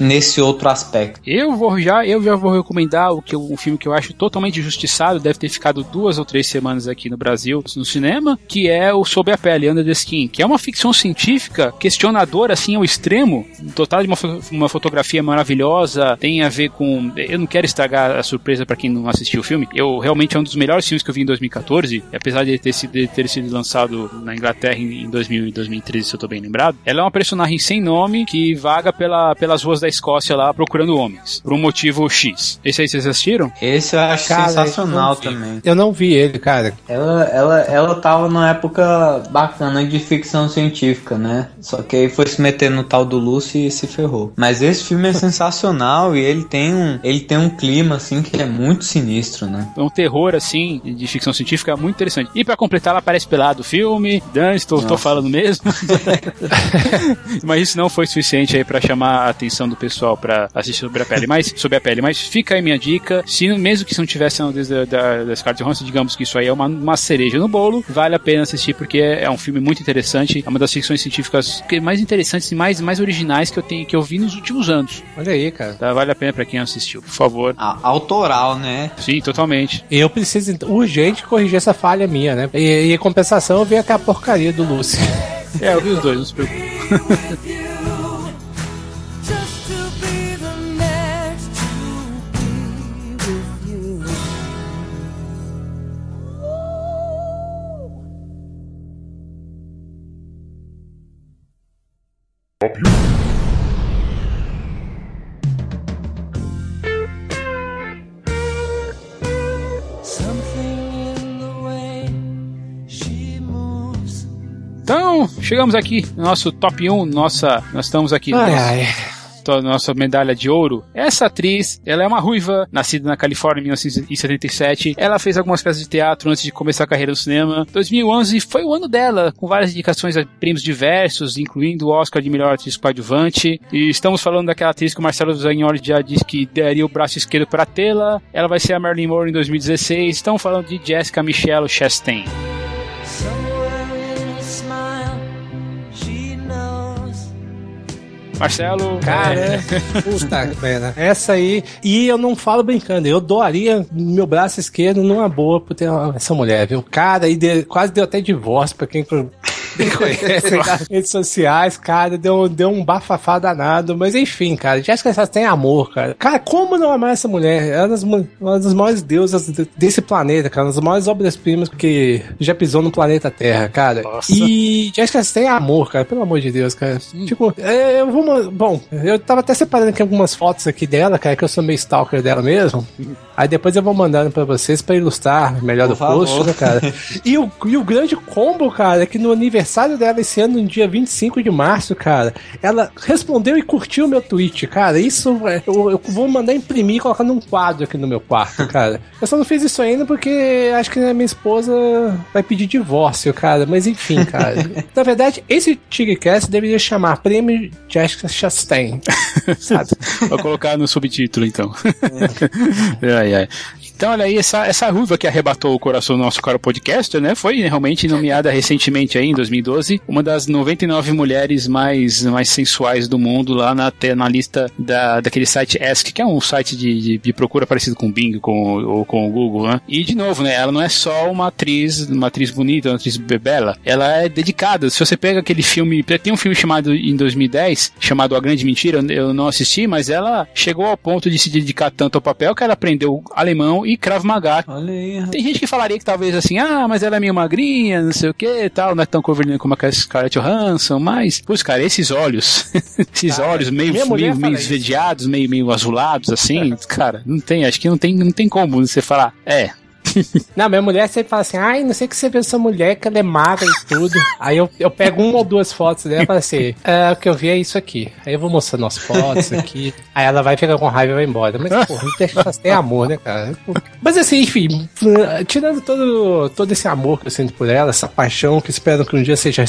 nesse outro aspecto. Eu vou já, eu já vou recomendar o que um filme que eu acho totalmente injustiçado, deve ter ficado duas ou três semanas aqui no Brasil no cinema, que é o Sob a Pele, Under the Skin, que é uma ficção científica questionadora assim ao extremo total de uma, uma fotografia maravilhosa, tem a ver com. Eu não quero estragar a surpresa para quem não assistiu o filme. Eu realmente é um dos melhores filmes que eu vi em 2014, apesar de ter sido, de ter sido lançado na Inglaterra em 2000 e 2013, se eu tô bem lembrado. Ela é uma personagem sem nome que vaga pela, pelas ruas da Escócia lá procurando homens, por um motivo X. Esse aí vocês assistiram? Esse eu acho cara, sensacional eu também. Eu não vi ele, cara. Ela, ela, ela tava numa época bacana de ficção científica, né? Só que aí foi se meter no tal do Lucy se ferrou. Mas esse filme é sensacional e ele tem um, ele tem um clima assim que é muito sinistro, né? É um terror assim de ficção científica muito interessante. E para completar, ela aparece pelado o filme. Dan, estou, estou falando mesmo. Mas isso não foi suficiente aí para chamar a atenção do pessoal para assistir sobre a pele. Mas sobre a pele, mas fica aí minha dica. Se mesmo que se não tivesse da, da, da Scarlett Johansson, digamos que isso aí é uma, uma cereja no bolo, vale a pena assistir porque é, é um filme muito interessante. É uma das ficções científicas mais interessantes e mais mais originais que eu tenho que eu vi nos últimos anos. Olha aí, cara. Tá, vale a pena para quem assistiu, por favor. A, autoral, né? Sim, totalmente. Eu preciso urgente corrigir essa falha minha, né? E, e em compensação eu vi aquela porcaria do Lucy. é, eu vi os dois, não se preocupe. Então, chegamos aqui no nosso top 1, nossa, nós estamos aqui. Ai, ai nossa medalha de ouro. Essa atriz, ela é uma ruiva, nascida na Califórnia em 1977. Ela fez algumas peças de teatro antes de começar a carreira no cinema. 2011 foi o ano dela, com várias indicações a prêmios diversos, incluindo o Oscar de melhor atriz coadjuvante. E estamos falando daquela atriz que o Marcelo Zagnoli já disse que daria o braço esquerdo para tê-la. Ela vai ser a Marilyn Monroe em 2016. Estamos falando de Jessica Michelle Chastain. Marcelo. Cara, é... puta pena. Essa aí. E eu não falo brincando, eu doaria meu braço esquerdo numa boa por ter essa mulher, viu? Cara, e de... quase deu até divórcio pra quem me conhece nas redes sociais, cara, deu, deu um bafafá danado, mas enfim, cara, Jessica Chastain tem amor, cara. Cara, como não amar essa mulher? É uma das, uma das maiores deusas desse planeta, cara, uma das maiores obras-primas que já pisou no planeta Terra, cara. Nossa. E Jessica Chastain tem amor, cara, pelo amor de Deus, cara. Hum. Tipo, é, eu vou, bom, eu tava até separando aqui algumas fotos aqui dela, cara, que eu sou meio stalker dela mesmo. Aí depois eu vou mandando pra vocês pra ilustrar melhor Por do favor. post, né, cara? e, o, e o grande combo, cara, é que no aniversário aniversário dela esse ano, no dia 25 de março, cara, ela respondeu e curtiu o meu tweet, cara. Isso é, eu, eu vou mandar imprimir e colocar num quadro aqui no meu quarto, cara. Eu só não fiz isso ainda porque acho que minha esposa vai pedir divórcio, cara. Mas enfim, cara. Na verdade, esse Tigrecast deveria chamar Prêmio Jessica Chastain. sabe? Vou colocar no subtítulo, então. É. ai, ai. Então, olha aí, essa, essa ruiva que arrebatou o coração do nosso caro podcaster, né? Foi realmente nomeada recentemente aí, em 2012, uma das 99 mulheres mais, mais sensuais do mundo lá na, na lista da, daquele site Ask, que é um site de, de, de procura parecido com o Bing com, ou com o Google, né? E, de novo, né? Ela não é só uma atriz, uma atriz bonita, uma atriz bela. Ela é dedicada. Se você pega aquele filme, tem um filme chamado em 2010, chamado A Grande Mentira, eu não assisti, mas ela chegou ao ponto de se dedicar tanto ao papel que ela aprendeu alemão e Krav Maga. Olha aí. Tem gente que falaria que talvez assim, ah, mas ela é meio magrinha, não sei o que tal, não é tão curvilínea como a Scarlett Johansson, mas, putz, cara, esses olhos, esses olhos meio, meio, meio esverdeados, meio, meio azulados, assim, cara, não tem, acho que não tem, não tem como você falar, é, não, minha mulher sempre fala assim, ai, não sei que você vê essa mulher que ela é magra e tudo. Aí eu, eu pego uma ou duas fotos dela e falo assim, é, o que eu vi é isso aqui. Aí eu vou mostrando as fotos aqui. Aí ela vai ficar com raiva e vai embora. Mas, porra, ter amor, né, cara? Mas assim, enfim, tirando todo, todo esse amor que eu sinto por ela, essa paixão que espero que um dia seja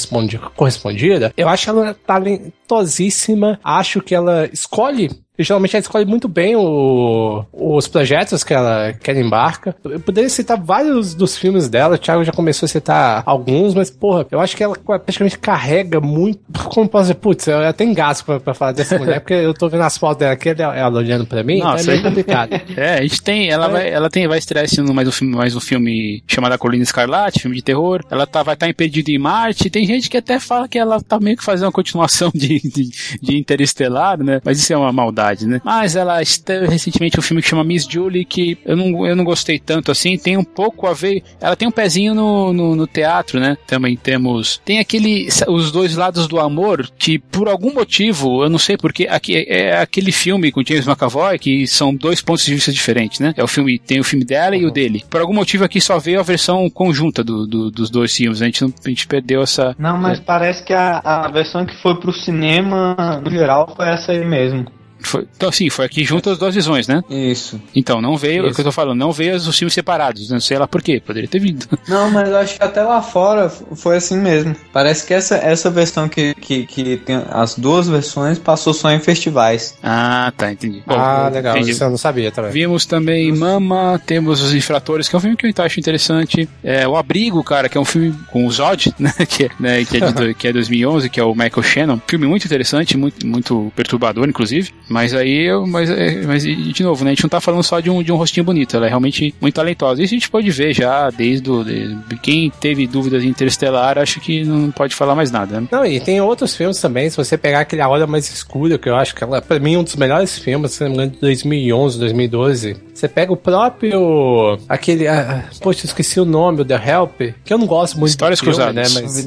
correspondida, eu acho ela talentosíssima. Acho que ela escolhe e geralmente ela escolhe muito bem o, os projetos que ela, que ela embarca. Eu poderia citar vários dos filmes dela, o Thiago já começou a citar alguns, mas, porra, eu acho que ela praticamente carrega muito. Como posso dizer, putz, eu até engasgo pra, pra falar dessa mulher, porque eu tô vendo as fotos dela aqui, ela, ela olhando pra mim, Nossa, então é meio complicado. É, a gente tem, ela, é. vai, ela tem, vai estrear esse ano mais um filme, mais um filme chamado A Colina Escarlate, filme de terror. Ela tá, vai estar tá em Perdido em Marte. Tem gente que até fala que ela tá meio que fazendo uma continuação de, de, de Interestelar, né? Mas isso é uma maldade verdade, né? Mas ela esteve recentemente um filme que chama Miss Julie, que eu não, eu não gostei tanto assim, tem um pouco a ver. Ela tem um pezinho no, no, no teatro, né? Também temos. Tem aquele. Os dois lados do amor, que por algum motivo, eu não sei porque, aqui, é aquele filme com James McAvoy, que são dois pontos de vista diferentes, né? É o filme, tem o filme dela uhum. e o dele. Por algum motivo aqui só veio a versão conjunta do, do dos dois filmes. A gente, não, a gente perdeu essa. Não, mas é. parece que a, a versão que foi pro cinema, no geral, foi essa aí mesmo. Foi, então, sim, foi aqui junto as duas visões, né? Isso. Então, não veio, Isso. é o que eu tô falando, não veio os filmes separados, não sei lá por quê, poderia ter vindo. Não, mas eu acho que até lá fora foi assim mesmo. Parece que essa, essa versão que, que, que tem as duas versões passou só em festivais. Ah, tá, entendi. Bom, ah, legal, entendi. isso eu não sabia também. Vimos também Mama, temos Os Infratores, que é um filme que eu acho interessante. É, o Abrigo, cara, que é um filme com o Zod, né, que, é, né, que, é de, que é 2011, que é o Michael Shannon. Filme muito interessante, muito, muito perturbador, inclusive. Mas aí, eu, mas, é, mas de novo, né? A gente não tá falando só de um, de um rostinho bonito, ela é realmente muito talentosa. Isso a gente pode ver já desde o. De, quem teve dúvidas em Interestelar, acho que não pode falar mais nada. Né? Não, e tem outros filmes também. Se você pegar aquele A Hora Mais Escura, que eu acho que ela, pra mim, é um dos melhores filmes, se não me engano, de 2011, 2012. Você pega o próprio. aquele. Ah, poxa, eu esqueci o nome, o The Help, que eu não gosto muito Histórias do filme, cruzadas. né? Mas.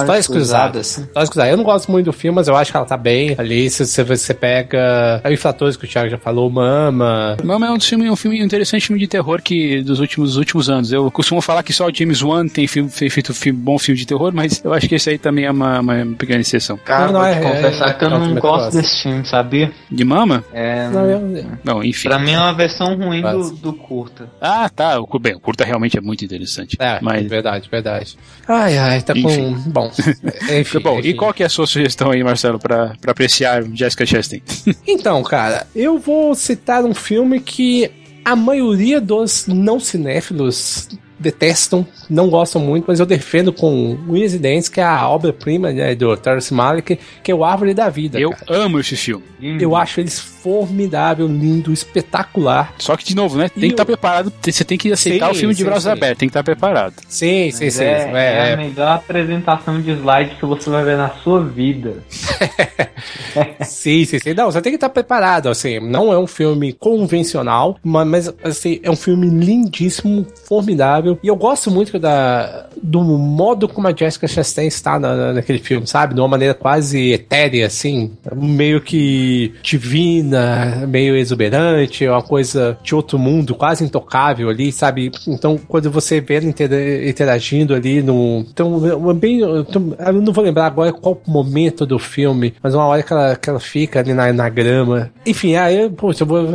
Histórias cruzadas. Histórias cruzadas. Eu não gosto muito do filme, mas eu acho que ela tá bem ali. Se você, você pega os fatores que o Thiago já falou, Mama. Mama é um filme, um filme interessante, filme de terror que dos últimos, dos últimos anos. Eu costumo falar que só o James Wan tem filme, feito filme, bom filme de terror, mas eu acho que esse aí também é uma, uma pequena exceção. Cara, não, não é, confessar é, que eu não gosto desse filme, sabia? De Mama? É. Não, eu... não, enfim. Pra mim é uma versão ruim do, do curta. Ah, tá. O, bem, o curta realmente é muito interessante. É, mas... verdade, verdade. Ai, ai, tá enfim. com. Bom. enfim, bom, enfim. e qual que é a sua sugestão aí, Marcelo, pra, pra apreciar Jessica Chastain? então, cara, eu vou citar um filme que a maioria dos não cinéfilos detestam, não gostam muito, mas eu defendo com unhas e dentes, que é a obra-prima né, do Terrence Malick, que é o Árvore da Vida. Eu cara. amo esse filme. Uhum. Eu acho eles formidável, lindo, espetacular. Só que, de novo, né? Tem e que estar tá preparado. Você tem que aceitar sim, o filme de sim, braços sim. abertos, tem que estar tá preparado. Sim, sim, sim. É, é, é, a melhor apresentação de slide que você vai ver na sua vida. sim, sim, sim. Não, você tem que estar tá preparado. Assim, não é um filme convencional, mas assim, é um filme lindíssimo, formidável. E eu gosto muito da, do modo como a Jessica Chastain está na, naquele filme, sabe? De uma maneira quase etérea, assim, meio que divina, meio exuberante, é uma coisa de outro mundo, quase intocável ali, sabe? Então, quando você vê ela interagindo ali no. Então, bem. Eu não vou lembrar agora qual momento do filme, mas uma hora que ela, que ela fica ali na, na grama. Enfim, aí, poxa, eu vou,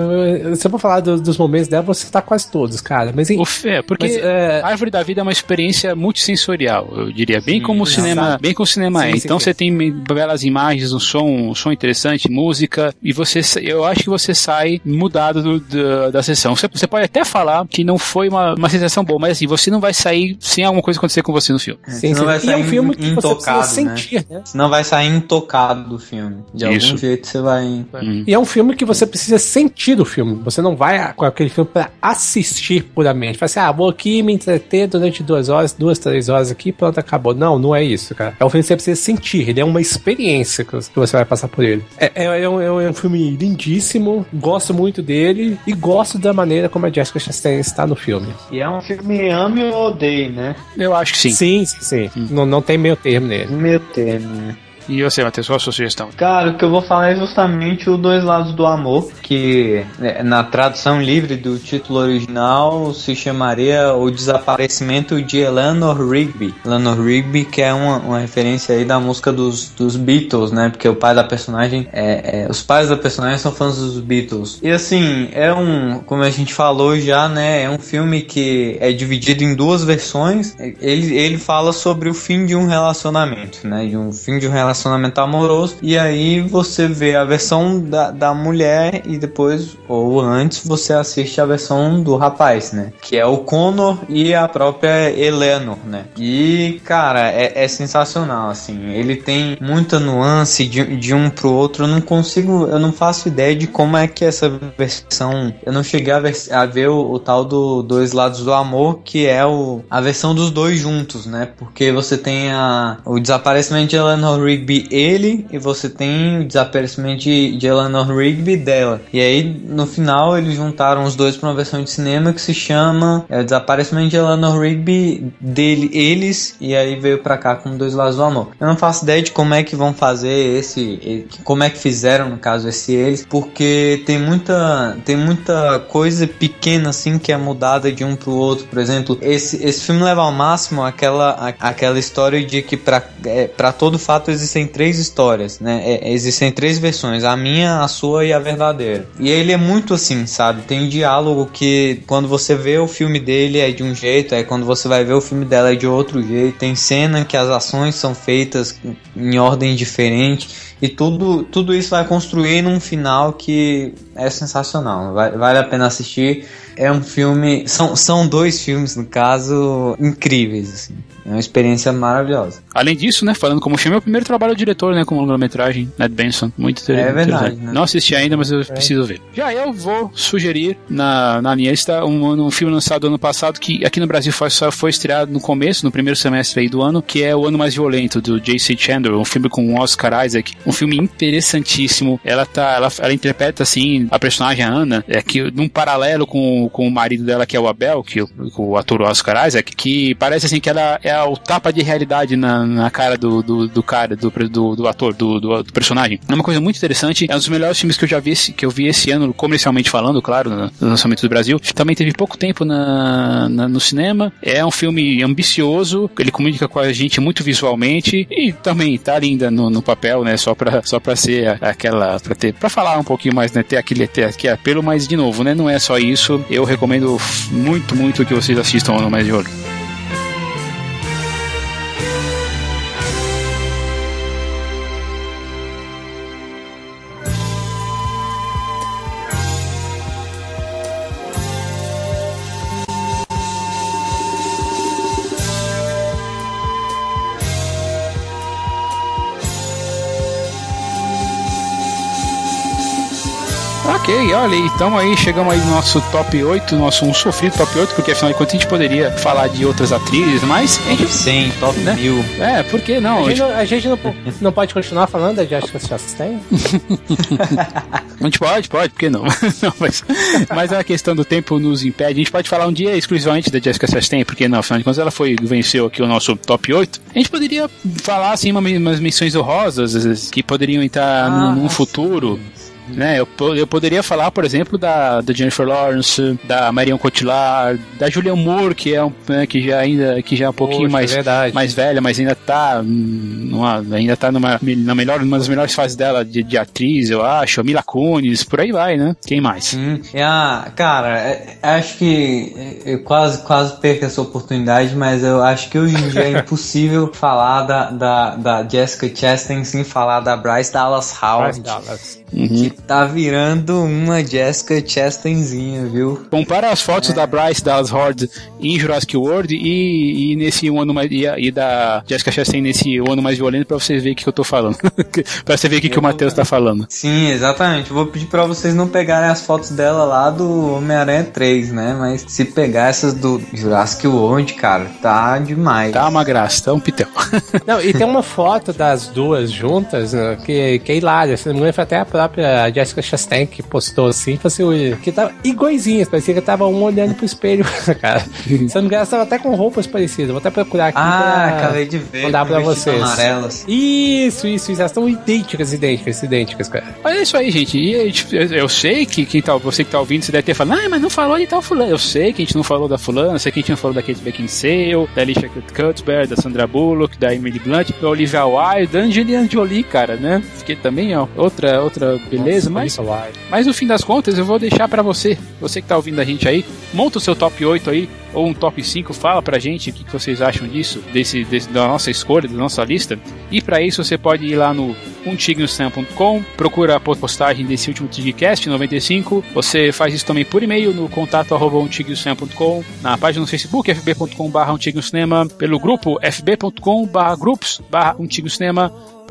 se eu vou falar do, dos momentos dela, você tá quase todos, cara. Mas, Uf, é, porque mas, é... Árvore da Vida é uma experiência multissensorial, eu diria, bem sim, como o cinema, bem como o cinema sim, é. Sim, então você tem belas imagens, um som, um som interessante, música, e você, eu acho que você sai mudado do, do, da sessão. Você, você, pode até falar que não foi uma, uma sensação boa, mas assim, você não vai sair sem alguma coisa acontecer com você no filme. É, sim, sim. Vai sair e é um filme que intocado, você né? sentir, né? Você não vai sair intocado do filme. De Isso. algum jeito você vai. Hum. E é um filme que você precisa sentir o filme. Você não vai com aquele filme para assistir puramente. Fala assim, ah, vou aqui me entreter durante duas horas, duas, três horas aqui, pronto, acabou. Não, não é isso, cara. É um filme que você precisa sentir. Ele é uma experiência que você vai passar por ele. É, é, é, um, é um filme lindíssimo, gosto muito dele e gosto da maneira como a Jessica Chastain está no filme. E é um filme ame ou odeie, né? Eu acho que sim. Sim, sim, sim. Hum. Não, não tem meio termo nele. Meio termo, né? E você, Matheus, qual a sua sugestão? Cara, o que eu vou falar é justamente o Dois Lados do Amor, que né, na tradução livre do título original se chamaria O Desaparecimento de Eleanor Rigby. Eleanor Rigby, que é uma, uma referência aí da música dos, dos Beatles, né? Porque o pai da personagem é, é, Os pais da personagem são fãs dos Beatles. E assim, é um. Como a gente falou já, né? É um filme que é dividido em duas versões. Ele, ele fala sobre o fim de um relacionamento, né? De um fim de um relacionamento relacionamento amoroso. E aí você vê a versão da, da mulher e depois, ou antes, você assiste a versão do rapaz, né? Que é o Connor e a própria Eleanor, né? E, cara, é, é sensacional, assim. Ele tem muita nuance de, de um pro outro. Eu não consigo, eu não faço ideia de como é que essa versão. Eu não cheguei a ver, a ver o, o tal do Dois Lados do Amor, que é o, a versão dos dois juntos, né? Porque você tem a, o desaparecimento de Eleanor Rigby Rigby ele e você tem o desaparecimento de, de Eleanor Rigby dela. E aí no final eles juntaram os dois para uma versão de cinema que se chama é, Desaparecimento de Eleanor Rigby dele, eles e aí veio para cá com Dois Lados do Amor. Eu não faço ideia de como é que vão fazer esse, como é que fizeram no caso esse eles, porque tem muita tem muita coisa pequena assim que é mudada de um pro outro. Por exemplo, esse, esse filme leva ao máximo aquela aquela história de que para é, para todo fato existem existem três histórias, né? É, existem três versões, a minha, a sua e a verdadeira. E ele é muito assim, sabe? Tem um diálogo que quando você vê o filme dele é de um jeito, aí quando você vai ver o filme dela é de outro jeito. Tem cena que as ações são feitas em ordem diferente. E tudo, tudo isso vai construir num final que é sensacional. Vale, vale a pena assistir. É um filme. São, são dois filmes, no caso, incríveis. Assim. É uma experiência maravilhosa. Além disso, né, falando como filme, é o primeiro trabalho do diretor, né, como longa-metragem, Ned Benson. Muito interessante. É verdade. Né? Não assisti ainda, mas eu é. preciso ver. Já eu vou sugerir na, na minha lista um, um filme lançado ano passado que aqui no Brasil foi, só foi estreado no começo, no primeiro semestre aí do ano, que é O Ano Mais Violento, do J.C. Chandler, um filme com Oscar Isaac. Um filme interessantíssimo. Ela tá, ela, ela interpreta, assim, a personagem, Ana, é que num paralelo com, com o marido dela, que é o Abel, que o, ator Oscar Isaac, que parece, assim, que ela é é o tapa de realidade na, na cara do, do, do cara, do, do, do ator, do, do, do, personagem. É uma coisa muito interessante. É um dos melhores filmes que eu já vi, que eu vi esse ano, comercialmente falando, claro, no, lançamento do Brasil. Também teve pouco tempo na, na, no cinema. É um filme ambicioso, ele comunica com a gente muito visualmente e também tá linda no, no papel, né? Só pra, só pra ser aquela, pra ter, pra falar um pouquinho mais, né? Ter aquele, ter aquele apelo, mas de novo, né? Não é só isso. Eu recomendo muito, muito que vocês assistam no Mais de Olho. Ok, olha, então aí chegamos aí no nosso top 8, nosso um sofrido top 8, porque afinal de contas a gente poderia falar de outras atrizes, mas. A gente, 100, top né? 1000. É, por que não? A gente, a gente não, não, pode continuar falando da Jessica Chastain? a gente pode, pode, por que não? não mas, mas a questão do tempo nos impede. A gente pode falar um dia exclusivamente da Jessica Chastain, porque não, afinal de contas ela foi, venceu aqui o nosso top 8. A gente poderia falar assim, umas menções honrosas que poderiam entrar ah, num, num futuro. Sim né? Eu, eu poderia falar, por exemplo, da, da Jennifer Lawrence, da Marion Cotillard, da Julianne Moore, que é um, né, que já ainda que já é um pouquinho Poxa, mais, é mais velha, mas ainda tá numa, ainda tá numa, na melhor, numa das melhores fases dela de, de atriz, eu acho, a Mila Kunis, por aí vai, né? Quem mais? Hum, é a, cara, é, acho que eu quase, quase perco essa oportunidade, mas eu acho que hoje em dia é impossível falar da, da, da Jessica Chastain sem falar da Bryce Dallas Howard. Bryce Dallas. Uhum. Que tá virando uma Jessica Chastainzinha, viu? Compara as fotos é. da Bryce Dallas Howard em Jurassic World e, e nesse ano mais. E, e, da Jessica Chastain nesse ano mais violento pra você ver o que, que eu tô falando. pra você ver o que, que o Matheus tá falando. Sim, exatamente. Vou pedir pra vocês não pegarem as fotos dela lá do Homem-Aranha 3, né? Mas se pegar essas do Jurassic World, cara, tá demais. Tá uma graça, tá um pitel. não, e tem uma foto das duas juntas né, que, que é hilária. Se não me engano, foi até a própria Jessica Chastain que postou assim, assim, que tava iguaizinhas, parecia que tava um olhando pro espelho, cara. Se não me engano, tava até com roupas parecidas. Vou até procurar aqui. Ah, pra acabei de ver. Mandar pra vocês. Amarelas. Isso, isso, isso. Elas estão idênticas, idênticas, idênticas, cara. Mas é isso aí, gente. E eu sei que quem tá, você que tá ouvindo, você deve ter falado, ah, mas não falou de tal fulano. Eu sei que a gente não falou da fulana, eu sei que a gente não falou da Kate Beckinsale, da Alicia Cuthbert, da Sandra Bullock, da Emily Blunt, da Olivia Wilde, da Angelina Jolie, cara, né? Que também, ó, outra, outra beleza, mas, mas no fim das contas eu vou deixar para você, você que tá ouvindo a gente aí, monta o seu top 8 aí, ou um top 5, fala pra gente o que, vocês acham disso, desse, desse, da nossa escolha, da nossa lista. E para isso você pode ir lá no umtignosam.com, procura a postagem desse último TigCast 95. Você faz isso também por e-mail no contato arroba na página no Facebook fb.com.br pelo grupo fb.com.br groups barra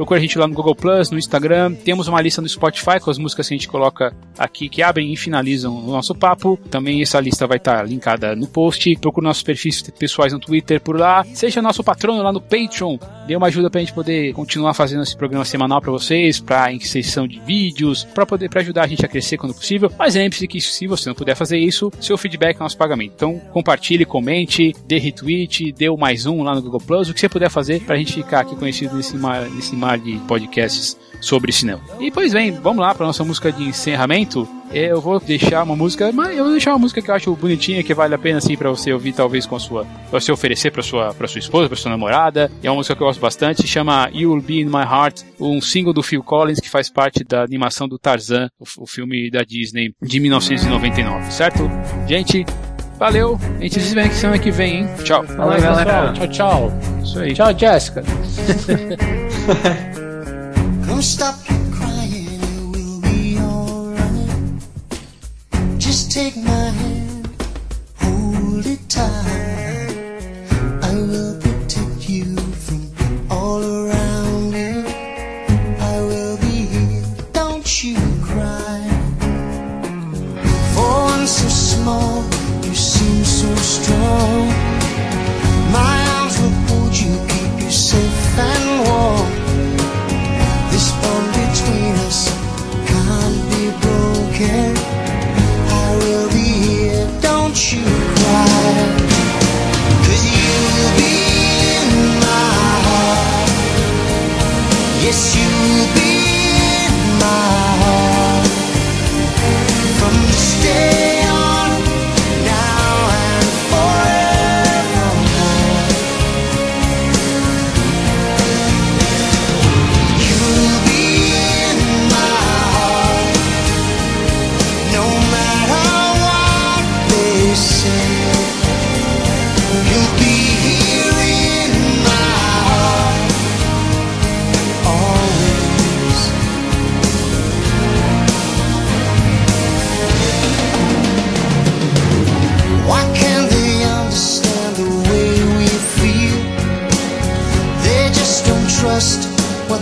Procura a gente lá no Google Plus, no Instagram. Temos uma lista no Spotify com as músicas que a gente coloca aqui que abrem e finalizam o nosso papo. Também essa lista vai estar linkada no post. Procure nossos perfis pessoais no Twitter por lá. Seja nosso patrono lá no Patreon. Dê uma ajuda pra gente poder continuar fazendo esse programa semanal para vocês, para inserção de vídeos, para poder pra ajudar a gente a crescer quando possível. Mas lembre-se que se você não puder fazer isso, seu feedback é nosso pagamento. Então compartilhe, comente, dê retweet, dê o mais um lá no Google Plus, o que você puder fazer pra gente ficar aqui conhecido nesse nesse mar de podcasts sobre cinema. E pois bem, vamos lá para nossa música de encerramento. Eu vou deixar uma música, mas eu vou deixar uma música que eu acho bonitinha, que vale a pena assim para você ouvir talvez com a sua, pra você oferecer para sua para sua esposa, para sua namorada. É uma música que eu gosto bastante, chama You'll Be in My Heart, um single do Phil Collins que faz parte da animação do Tarzan, o, o filme da Disney de 1999, certo? Gente, Valeu, a gente se vê semana que vem, hein? Tchau. Valeu, galera. Tchau, tchau. Isso aí. Tchau, Jéssica. Don't stop crying, it will be alright. Just take my hand, hold it tight. I will protect you from all around you. I will be here, don't you cry. For one so small, you seem so strong.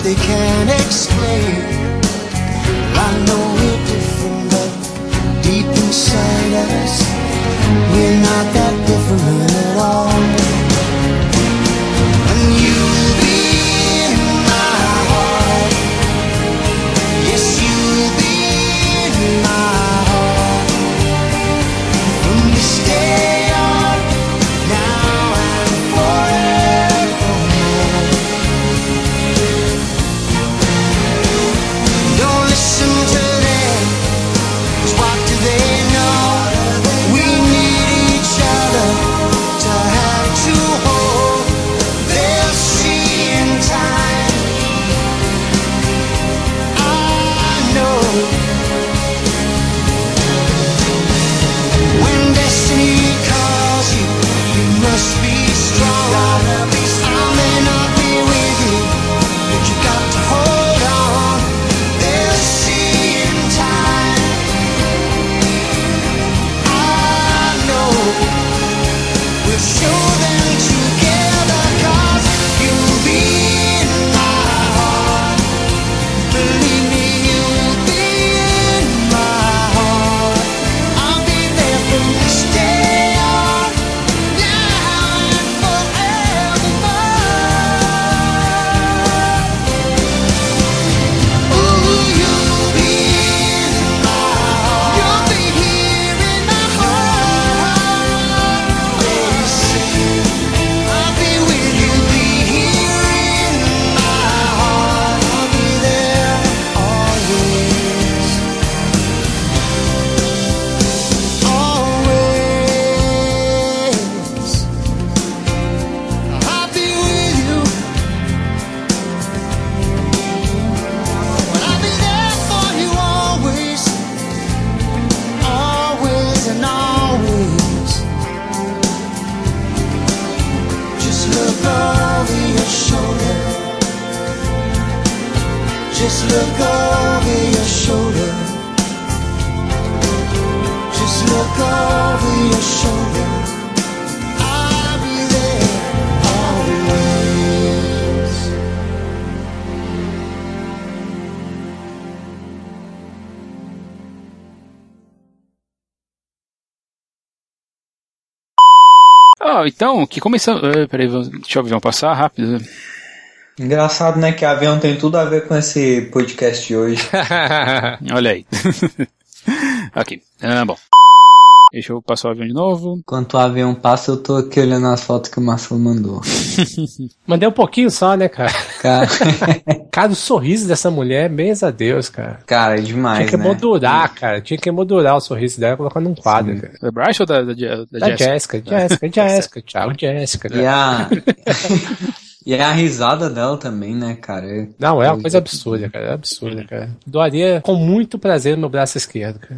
They can't explain. I know we're different, but deep inside us, we're not that então, que começamos. Uh, peraí, deixa ver, vamos passar rápido. Engraçado, né? Que avião tem tudo a ver com esse podcast de hoje. Olha aí. ok, ah, bom. Deixa eu passar o avião de novo. Enquanto o avião passa, eu tô aqui olhando as fotos que o Marcelo mandou. Mandei um pouquinho só, né, cara? Cara, Cara, o sorriso dessa mulher, bens a Deus, cara. cara é demais, Tinha que né? emoldurar, cara. Tinha que emoldurar o sorriso dela e colocar num quadro, cara. Da Bryce ou da, da, da, Da Jéssica, Jéssica, Jéssica, tchau, Jéssica. E a... e a risada dela também, né, cara? É- Não, é uma coisa absurda, cara. É absurda, cara. Doaria com muito prazer no meu braço esquerdo, cara.